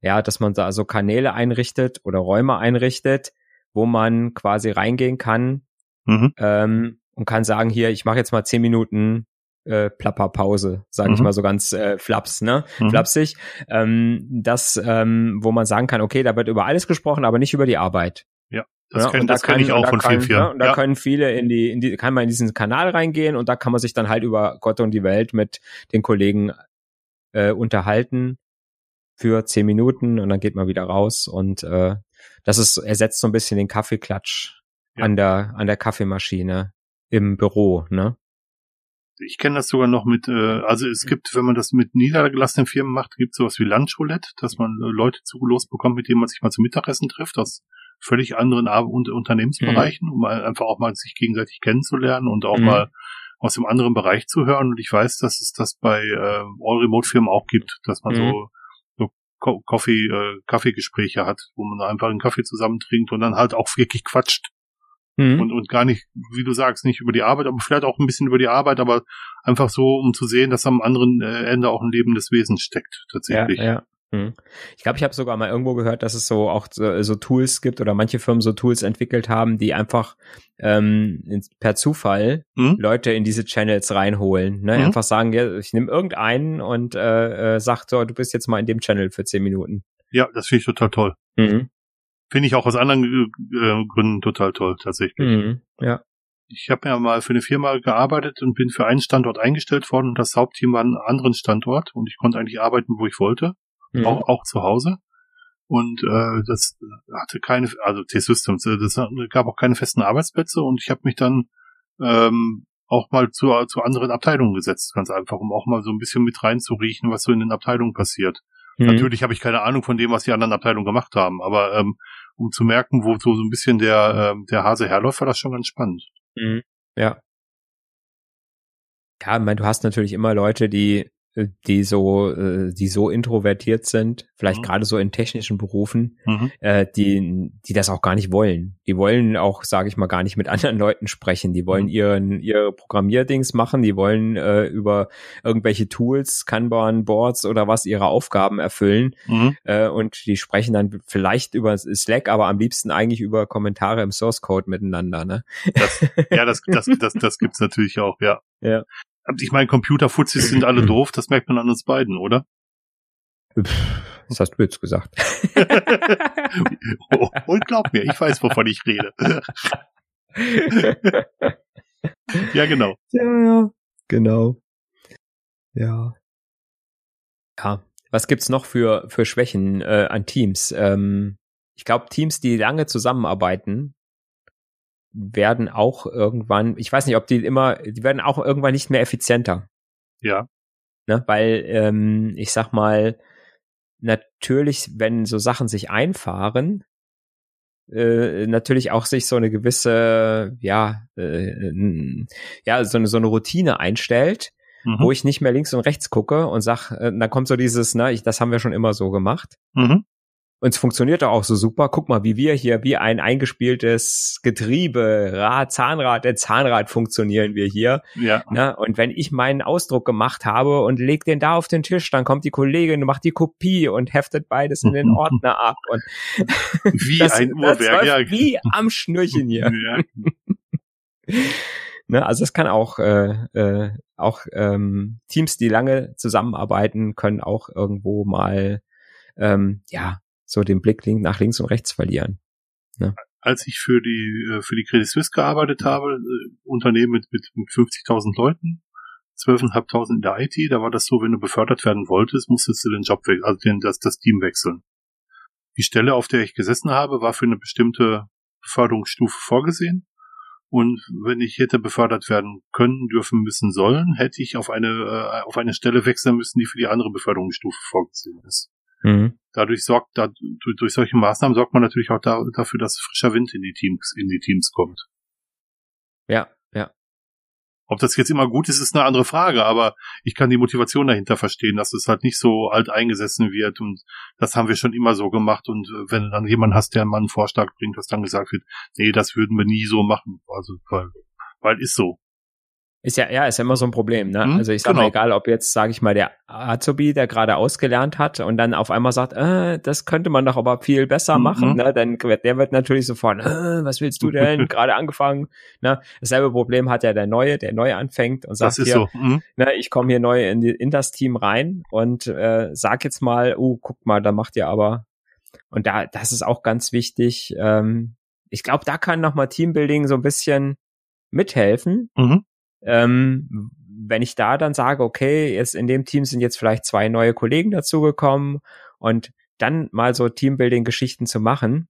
ja, dass man da so Kanäle einrichtet oder Räume einrichtet, wo man quasi reingehen kann mhm. ähm, und kann sagen, hier, ich mache jetzt mal zehn Minuten äh, Plapperpause, sage mhm. ich mal so ganz äh, flaps, ne? Mhm. Flapsig. Ähm, das, ähm, wo man sagen kann, okay, da wird über alles gesprochen, aber nicht über die Arbeit. Ja, das, ja, können, das kann ich auch von vielen Firmen. Ne, und da ja. können viele in die, in die, kann man in diesen Kanal reingehen und da kann man sich dann halt über Gott und die Welt mit den Kollegen äh, unterhalten für zehn Minuten und dann geht man wieder raus und äh, das ist ersetzt so ein bisschen den Kaffeeklatsch ja. an der an der Kaffeemaschine im Büro, ne? Ich kenne das sogar noch mit, äh, also es gibt, wenn man das mit niedergelassenen Firmen macht, gibt es sowas wie Lunchroulette, dass man äh, Leute zugelost bekommt, mit denen man sich mal zum Mittagessen trifft, aus völlig anderen Ar Unternehmensbereichen, mhm. um einfach auch mal sich gegenseitig kennenzulernen und auch mhm. mal aus dem anderen Bereich zu hören. Und ich weiß, dass es das bei äh, All-Remote-Firmen auch gibt, dass man mhm. so so Coffee, äh, Kaffeegespräche hat, wo man einfach einen Kaffee zusammen trinkt und dann halt auch wirklich quatscht mhm. und, und gar nicht, wie du sagst, nicht über die Arbeit, aber vielleicht auch ein bisschen über die Arbeit, aber einfach so, um zu sehen, dass am anderen äh, Ende auch ein lebendes Wesen steckt, tatsächlich. Ja, ja. Hm. Ich glaube, ich habe sogar mal irgendwo gehört, dass es so auch so, so, Tools gibt oder manche Firmen so Tools entwickelt haben, die einfach ähm, per Zufall hm? Leute in diese Channels reinholen. Ne? Mhm. Einfach sagen, ja, ich nehme irgendeinen und äh, äh, sag so, du bist jetzt mal in dem Channel für zehn Minuten. Ja, das finde ich total toll. Mhm. Finde ich auch aus anderen äh, Gründen total toll, tatsächlich. Mhm. Ja. Ich habe ja mal für eine Firma gearbeitet und bin für einen Standort eingestellt worden und das Hauptteam war an einem anderen Standort und ich konnte eigentlich arbeiten, wo ich wollte mhm. auch, auch zu Hause. Und äh, das hatte keine, also T-Systems, äh, das gab auch keine festen Arbeitsplätze und ich habe mich dann ähm, auch mal zu, zu anderen Abteilungen gesetzt, ganz einfach, um auch mal so ein bisschen mit reinzuriechen, was so in den Abteilungen passiert. Mhm. Natürlich habe ich keine Ahnung von dem, was die anderen Abteilungen gemacht haben, aber ähm, um zu merken, wo so, so ein bisschen der, ähm, der Hase herläuft, war das schon ganz spannend. Mhm. Ja. Ja, ich meine, du hast natürlich immer Leute, die die so, äh, die so introvertiert sind, vielleicht mhm. gerade so in technischen Berufen, mhm. äh, die, die das auch gar nicht wollen. Die wollen auch, sage ich mal, gar nicht mit anderen Leuten sprechen. Die wollen mhm. ihren, ihre Programmierdings machen, die wollen äh, über irgendwelche Tools, Kanban, Boards oder was ihre Aufgaben erfüllen. Mhm. Äh, und die sprechen dann vielleicht über Slack, aber am liebsten eigentlich über Kommentare im Source Code miteinander, ne? Das, ja, das, das, das, das gibt's natürlich auch, ja. Ja. Ich meine, Computerfuzis sind alle doof, das merkt man an uns beiden, oder? Das hast du jetzt gesagt. oh, und glaub mir, ich weiß, wovon ich rede. ja, genau. Ja, ja, genau. Ja. Ja. Was gibt's noch für, für Schwächen äh, an Teams? Ähm, ich glaube, Teams, die lange zusammenarbeiten, werden auch irgendwann, ich weiß nicht, ob die immer, die werden auch irgendwann nicht mehr effizienter. Ja. Ne, weil, ähm, ich sag mal, natürlich, wenn so Sachen sich einfahren, äh, natürlich auch sich so eine gewisse, ja, äh, ja, so eine, so eine Routine einstellt, mhm. wo ich nicht mehr links und rechts gucke und sag, äh, dann kommt so dieses, ne, ich, das haben wir schon immer so gemacht. Mhm. Und es funktioniert auch so super. Guck mal, wie wir hier, wie ein eingespieltes Getriebe, Rad, Zahnrad, der Zahnrad funktionieren wir hier. Ja. Ne? Und wenn ich meinen Ausdruck gemacht habe und leg den da auf den Tisch, dann kommt die Kollegin, macht die Kopie und heftet beides in den Ordner ab. Und wie das, ein Uhrwerk, ja. Wie am Schnürchen hier. Ja. ne? Also es kann auch, äh, äh, auch ähm, Teams, die lange zusammenarbeiten, können auch irgendwo mal ähm, ja so den Blick nach links und rechts verlieren. Ne? Als ich für die äh, für die Credit Suisse gearbeitet habe, äh, Unternehmen mit, mit, mit 50.000 Leuten, 12.500 in der IT, da war das so, wenn du befördert werden wolltest, musstest du den Job wechseln, also den, das, das Team wechseln. Die Stelle, auf der ich gesessen habe, war für eine bestimmte Beförderungsstufe vorgesehen. Und wenn ich hätte befördert werden können, dürfen, müssen, sollen, hätte ich auf eine, äh, auf eine Stelle wechseln müssen, die für die andere Beförderungsstufe vorgesehen ist. Mhm. Dadurch sorgt, da, durch solche Maßnahmen sorgt man natürlich auch da, dafür, dass frischer Wind in die Teams, in die Teams kommt. Ja, ja. Ob das jetzt immer gut ist, ist eine andere Frage, aber ich kann die Motivation dahinter verstehen, dass es halt nicht so alt eingesessen wird und das haben wir schon immer so gemacht und äh, wenn du dann jemand hast, der mal einen Vorschlag bringt, was dann gesagt wird, nee, das würden wir nie so machen, also weil, weil ist so. Ist ja, ja, ist ja immer so ein Problem, ne? Hm, also ich sag genau. mal, egal, ob jetzt, sage ich mal, der Azubi, der gerade ausgelernt hat und dann auf einmal sagt, äh, das könnte man doch aber viel besser mhm. machen, ne? Dann der wird natürlich sofort, äh, was willst du denn? gerade angefangen, ne? Dasselbe Problem hat ja der Neue, der neu anfängt und sagt hier, so. mhm. ne, ich komme hier neu in, die, in das Team rein und äh, sag jetzt mal, uh, guck mal, da macht ihr aber und da, das ist auch ganz wichtig. Ähm, ich glaube, da kann nochmal Teambuilding so ein bisschen mithelfen. Mhm ähm, wenn ich da dann sage, okay, jetzt in dem Team sind jetzt vielleicht zwei neue Kollegen dazugekommen und dann mal so Teambuilding-Geschichten zu machen,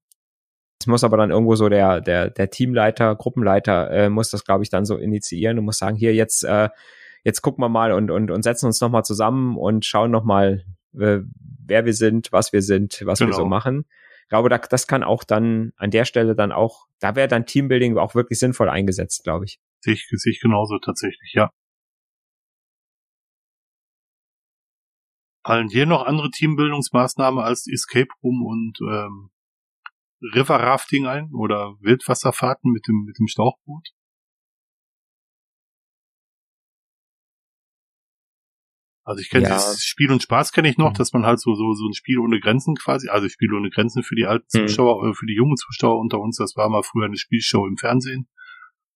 es muss aber dann irgendwo so der, der, der Teamleiter, Gruppenleiter, äh, muss das, glaube ich, dann so initiieren und muss sagen, hier jetzt, äh, jetzt gucken wir mal und, und, und setzen uns nochmal zusammen und schauen nochmal, äh, wer wir sind, was wir sind, was genau. wir so genau. machen. Ich glaube, da, das kann auch dann an der Stelle dann auch, da wäre dann Teambuilding auch wirklich sinnvoll eingesetzt, glaube ich. Sehe ich, sehe ich genauso tatsächlich, ja. Fallen dir noch andere Teambildungsmaßnahmen als Escape Room und ähm, River Rafting ein oder Wildwasserfahrten mit dem, mit dem Stauchboot? Also ich kenne ja. dieses Spiel und Spaß kenne ich noch, mhm. dass man halt so, so, so ein Spiel ohne Grenzen quasi, also Spiel ohne Grenzen für die alten mhm. Zuschauer, mhm. für die jungen Zuschauer unter uns, das war mal früher eine Spielshow im Fernsehen,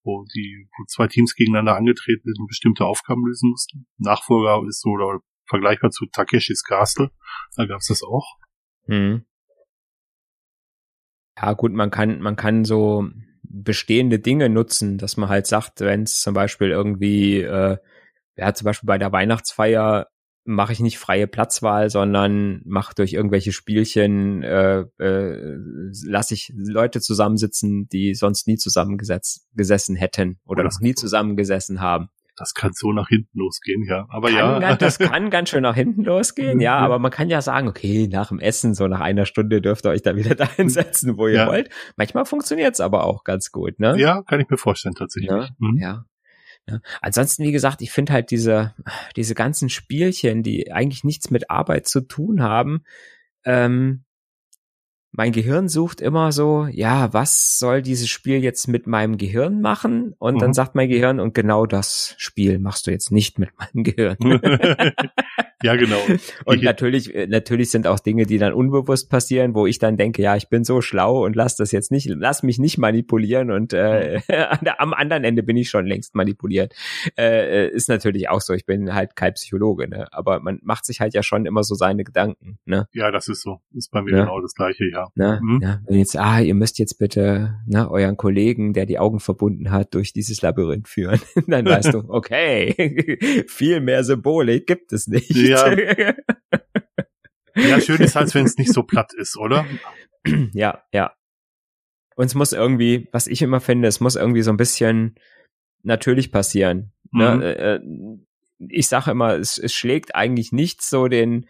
wo die, wo zwei Teams gegeneinander angetreten sind und bestimmte Aufgaben lösen mussten. Nachfolger ist so, oder vergleichbar zu Takeshis Castle, da gab's das auch. Mhm. Ja, gut, man kann, man kann so bestehende Dinge nutzen, dass man halt sagt, wenn es zum Beispiel irgendwie, äh, ja, zum Beispiel bei der Weihnachtsfeier mache ich nicht freie Platzwahl, sondern mache durch irgendwelche Spielchen, äh, äh, lasse ich Leute zusammensitzen, die sonst nie zusammengesessen hätten oder noch nie zusammengesessen haben das kann so nach hinten losgehen, ja. Aber kann, ja. Das kann ganz schön nach hinten losgehen, ja, aber man kann ja sagen, okay, nach dem Essen, so nach einer Stunde dürft ihr euch da wieder dahin setzen, wo ihr ja. wollt. Manchmal funktioniert's aber auch ganz gut, ne? Ja, kann ich mir vorstellen, tatsächlich. Ja. Mhm. ja. Ja. Ansonsten, wie gesagt, ich finde halt diese, diese ganzen Spielchen, die eigentlich nichts mit Arbeit zu tun haben, ähm, mein Gehirn sucht immer so, ja, was soll dieses Spiel jetzt mit meinem Gehirn machen? Und mhm. dann sagt mein Gehirn, und genau das Spiel machst du jetzt nicht mit meinem Gehirn. Ja, genau. und natürlich, äh, natürlich sind auch Dinge, die dann unbewusst passieren, wo ich dann denke, ja, ich bin so schlau und lass das jetzt nicht, lass mich nicht manipulieren und äh, am anderen Ende bin ich schon längst manipuliert. Äh, äh, ist natürlich auch so. Ich bin halt kein Psychologe, ne? Aber man macht sich halt ja schon immer so seine Gedanken, ne? Ja, das ist so. Ist bei mir ja. genau das gleiche, ja. Ne? Mhm. ja. Wenn jetzt, ah, ihr müsst jetzt bitte ne, euren Kollegen, der die Augen verbunden hat, durch dieses Labyrinth führen, dann weißt du, okay, viel mehr Symbolik gibt es nicht. Ja. Ja. ja, schön ist halt, wenn es nicht so platt ist, oder? Ja, ja. Und es muss irgendwie, was ich immer finde, es muss irgendwie so ein bisschen natürlich passieren. Ne? Mhm. Ne? Ich sage immer, es, es schlägt eigentlich nicht so den,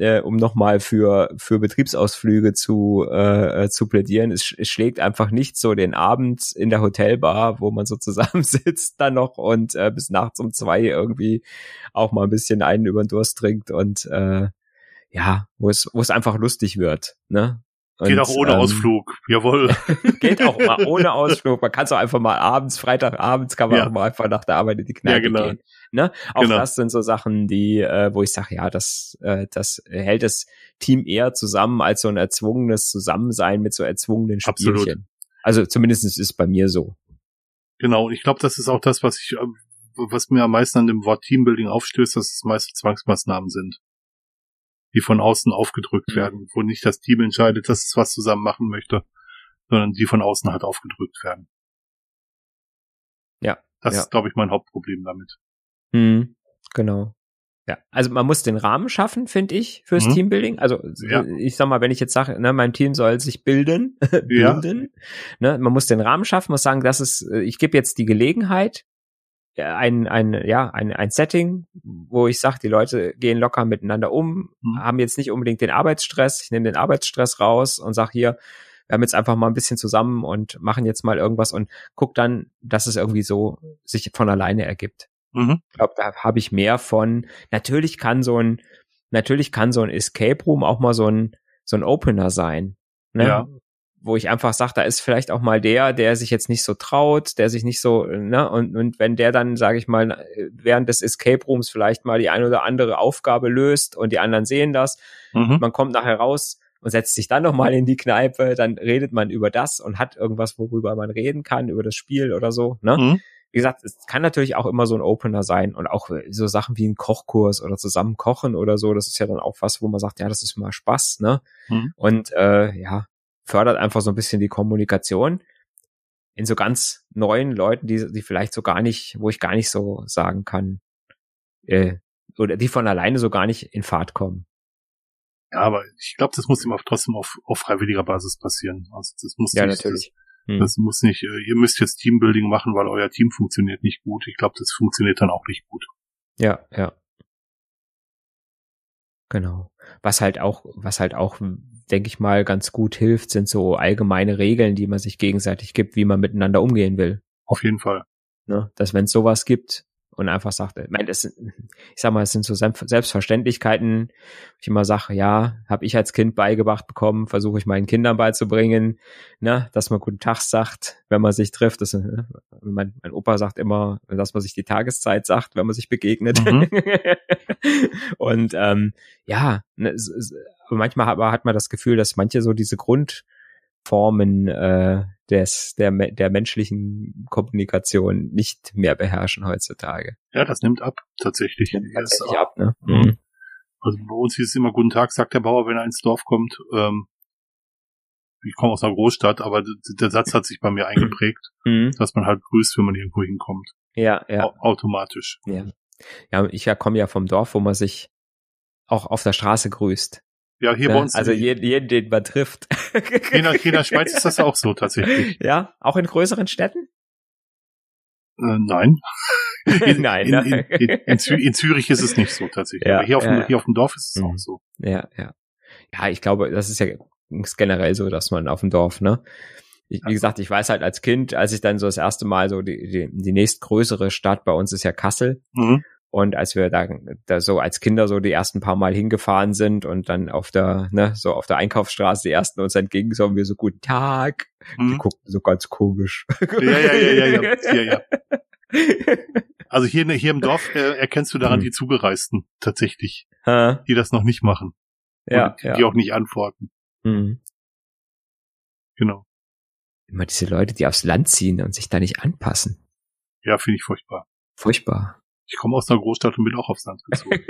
äh, um nochmal für, für Betriebsausflüge zu, äh, zu plädieren. Es, es schlägt einfach nicht so den Abend in der Hotelbar, wo man so zusammensitzt dann noch und äh, bis nachts um zwei irgendwie auch mal ein bisschen einen über den Durst trinkt und äh, ja, wo es, wo es einfach lustig wird, ne? Und, geht auch ohne ähm, Ausflug, jawohl. geht auch mal ohne Ausflug. Man kann es auch einfach mal abends, Freitagabends kann man ja. auch mal einfach nach der Arbeit in die Kneipe ja, genau. gehen. Ne? Auch genau. das sind so Sachen, die, äh, wo ich sage, ja, das, äh, das hält das Team eher zusammen als so ein erzwungenes Zusammensein mit so erzwungenen Spielchen. Absolut. Also zumindest ist es bei mir so. Genau, und ich glaube, das ist auch das, was ich, äh, was mir am meisten an dem Wort Teambuilding aufstößt, dass es meist Zwangsmaßnahmen sind die von außen aufgedrückt mhm. werden, wo nicht das Team entscheidet, dass es was zusammen machen möchte, sondern die von außen halt aufgedrückt werden. Ja. Das ja. ist, glaube ich, mein Hauptproblem damit. Mhm, genau. Ja, also man muss den Rahmen schaffen, finde ich, fürs mhm. Teambuilding. Also ja. ich sag mal, wenn ich jetzt sage, ne, mein Team soll sich bilden, bilden, ja. ne, man muss den Rahmen schaffen, muss sagen, das ist, ich gebe jetzt die Gelegenheit, ein, ein, ja, ein, ein Setting, wo ich sage, die Leute gehen locker miteinander um, mhm. haben jetzt nicht unbedingt den Arbeitsstress. Ich nehme den Arbeitsstress raus und sage hier, wir haben jetzt einfach mal ein bisschen zusammen und machen jetzt mal irgendwas und guck dann, dass es irgendwie so sich von alleine ergibt. Mhm. Ich glaube, da habe ich mehr von. Natürlich kann so ein, natürlich kann so ein Escape Room auch mal so ein, so ein Opener sein. Ne? Ja wo ich einfach sage, da ist vielleicht auch mal der, der sich jetzt nicht so traut, der sich nicht so, ne, und, und wenn der dann, sage ich mal, während des Escape Rooms vielleicht mal die eine oder andere Aufgabe löst und die anderen sehen das, mhm. man kommt nachher raus und setzt sich dann nochmal in die Kneipe, dann redet man über das und hat irgendwas, worüber man reden kann, über das Spiel oder so, ne? Mhm. Wie gesagt, es kann natürlich auch immer so ein Opener sein und auch so Sachen wie ein Kochkurs oder zusammen kochen oder so, das ist ja dann auch was, wo man sagt, ja, das ist mal Spaß, ne? Mhm. Und äh, ja, fördert einfach so ein bisschen die Kommunikation in so ganz neuen Leuten, die, die vielleicht so gar nicht, wo ich gar nicht so sagen kann, äh, oder die von alleine so gar nicht in Fahrt kommen. Ja, aber ich glaube, das muss immer trotzdem auf, auf freiwilliger Basis passieren. Also das muss ja, nicht, natürlich. Das, hm. das muss nicht, äh, ihr müsst jetzt Teambuilding machen, weil euer Team funktioniert nicht gut. Ich glaube, das funktioniert dann auch nicht gut. Ja, ja. Genau. Was halt auch, was halt auch denke ich mal, ganz gut hilft, sind so allgemeine Regeln, die man sich gegenseitig gibt, wie man miteinander umgehen will. Auf jeden Fall. Ne? Dass wenn es sowas gibt, und einfach sagt, ich meine, das, ich sag mal, es sind so Selbstverständlichkeiten. Ich immer sage, ja, habe ich als Kind beigebracht bekommen, versuche ich meinen Kindern beizubringen, ne, dass man guten Tag sagt, wenn man sich trifft. Das, ne, mein, mein Opa sagt immer, dass man sich die Tageszeit sagt, wenn man sich begegnet. Mhm. und ähm, ja, ne, manchmal hat, hat man das Gefühl, dass manche so diese Grundformen äh, des, der, der menschlichen Kommunikation nicht mehr beherrschen heutzutage. Ja, das nimmt ab, tatsächlich. Nimmt tatsächlich ab, ne? Mhm. Also bei uns hieß es immer, guten Tag, sagt der Bauer, wenn er ins Dorf kommt. Ähm, ich komme aus einer Großstadt, aber der Satz hat sich bei mir eingeprägt, mhm. dass man halt grüßt, wenn man irgendwo hinkommt. Ja, ja. A automatisch. Ja. Ja, ich komme ja vom Dorf, wo man sich auch auf der Straße grüßt. Ja, hier ne? bei uns. Also jeden, jeden, den man trifft. Hier in, hier in der Schweiz ist das auch so tatsächlich. Ja, auch in größeren Städten? Äh, nein. In, nein, in, in, in, in, in, Zürich ist es nicht so tatsächlich. Ja, Aber hier, auf dem, ja. hier auf dem Dorf ist es auch mhm. so. Ja, ja. Ja, ich glaube, das ist ja generell so, dass man auf dem Dorf, ne? Ich, wie gesagt, ich weiß halt als Kind, als ich dann so das erste Mal so die, die, die nächstgrößere Stadt bei uns ist ja Kassel. Mhm. Und als wir da, da so als Kinder so die ersten paar Mal hingefahren sind und dann auf der, ne, so auf der Einkaufsstraße die ersten uns entgegen, so haben wir so guten Tag. Mhm. Die guckten so ganz komisch. Ja, ja, ja, ja, ja, ja, ja. Also hier, hier im Dorf äh, erkennst du daran mhm. die Zugereisten tatsächlich, ha. die das noch nicht machen. Ja, die, ja. die auch nicht antworten. Mhm. Genau. Immer diese Leute, die aufs Land ziehen und sich da nicht anpassen. Ja, finde ich furchtbar. Furchtbar. Ich komme aus einer Großstadt und bin auch aufs Land gezogen.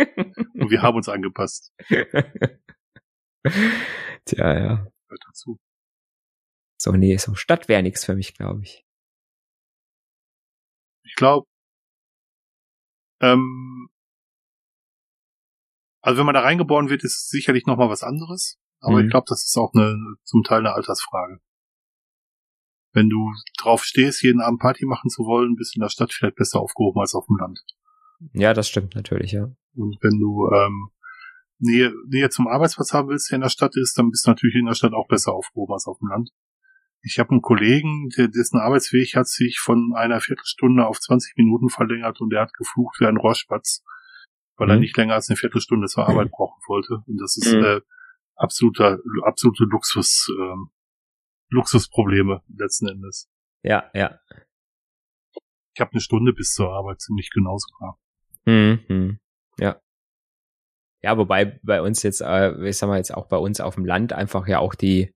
und wir haben uns angepasst. Tja, ja. Hört dazu. So, nee, so Stadt wäre nichts für mich, glaube ich. Ich glaube, ähm, also wenn man da reingeboren wird, ist es sicherlich nochmal was anderes. Aber mhm. ich glaube, das ist auch eine, zum Teil eine Altersfrage wenn du drauf stehst, jeden Abend Party machen zu wollen, bist du in der Stadt vielleicht besser aufgehoben als auf dem Land. Ja, das stimmt natürlich, ja. Und wenn du ähm, Nähe, Nähe zum Arbeitsplatz haben willst, der in der Stadt ist, dann bist du natürlich in der Stadt auch besser aufgehoben als auf dem Land. Ich habe einen Kollegen, der, dessen Arbeitsweg hat sich von einer Viertelstunde auf 20 Minuten verlängert und der hat geflucht wie ein Rohrspatz, weil mhm. er nicht länger als eine Viertelstunde zur Arbeit mhm. brauchen wollte. Und das ist mhm. äh, absoluter, absolute Luxus, ähm, Luxusprobleme letzten Endes. Ja, ja. Ich habe eine Stunde bis zur Arbeit, ziemlich genau sogar. Mhm. Ja. Ja, wobei bei uns jetzt, äh, ich sag mal jetzt auch bei uns auf dem Land einfach ja auch die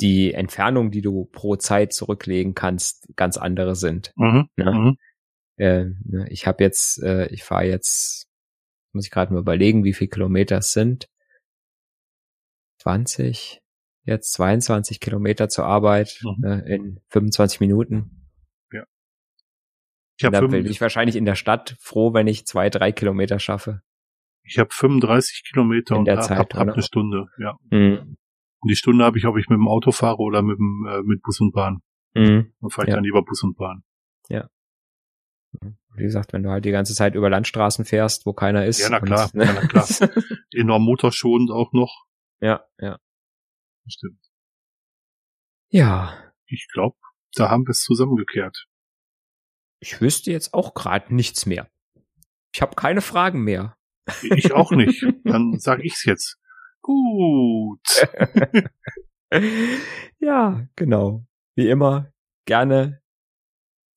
die Entfernung, die du pro Zeit zurücklegen kannst, ganz andere sind. Mhm. Ne? Mhm. Äh, ne, ich habe jetzt, äh, ich fahre jetzt, muss ich gerade mal überlegen, wie viel Kilometer es sind. 20, jetzt 22 Kilometer zur Arbeit mhm. äh, in 25 Minuten. Ich da bin ich wahrscheinlich in der Stadt froh, wenn ich zwei, drei Kilometer schaffe. Ich habe 35 Kilometer in und der hab, Zeit, hab, hab eine Stunde, ja. Mhm. Und die Stunde habe ich, ob ich mit dem Auto fahre oder mit dem äh, mit Bus und Bahn. Mhm. Dann fahre ich ja. dann lieber Bus und Bahn. Ja. Wie gesagt, wenn du halt die ganze Zeit über Landstraßen fährst, wo keiner ist. Ja, na klar, und, ne? ja, na klar. Enorm motorschonend auch noch. Ja, ja. Stimmt. Ja. Ich glaube, da haben wir es zusammengekehrt. Ich wüsste jetzt auch gerade nichts mehr. Ich habe keine Fragen mehr. Ich auch nicht. Dann sage ich's jetzt. Gut. ja, genau. Wie immer, gerne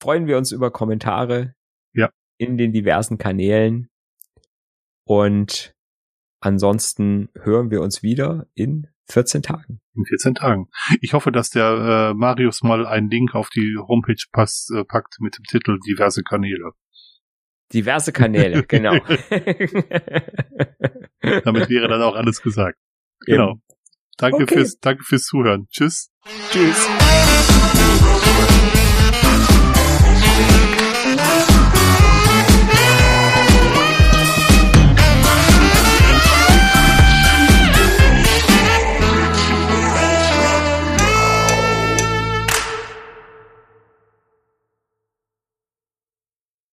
freuen wir uns über Kommentare ja. in den diversen Kanälen. Und ansonsten hören wir uns wieder in 14 Tagen. In 14 Tagen. Ich hoffe, dass der äh, Marius mal einen Link auf die Homepage passt, äh, packt mit dem Titel diverse Kanäle. Diverse Kanäle, genau. Damit wäre dann auch alles gesagt. Genau. Danke okay. fürs, danke fürs Zuhören. Tschüss. Tschüss.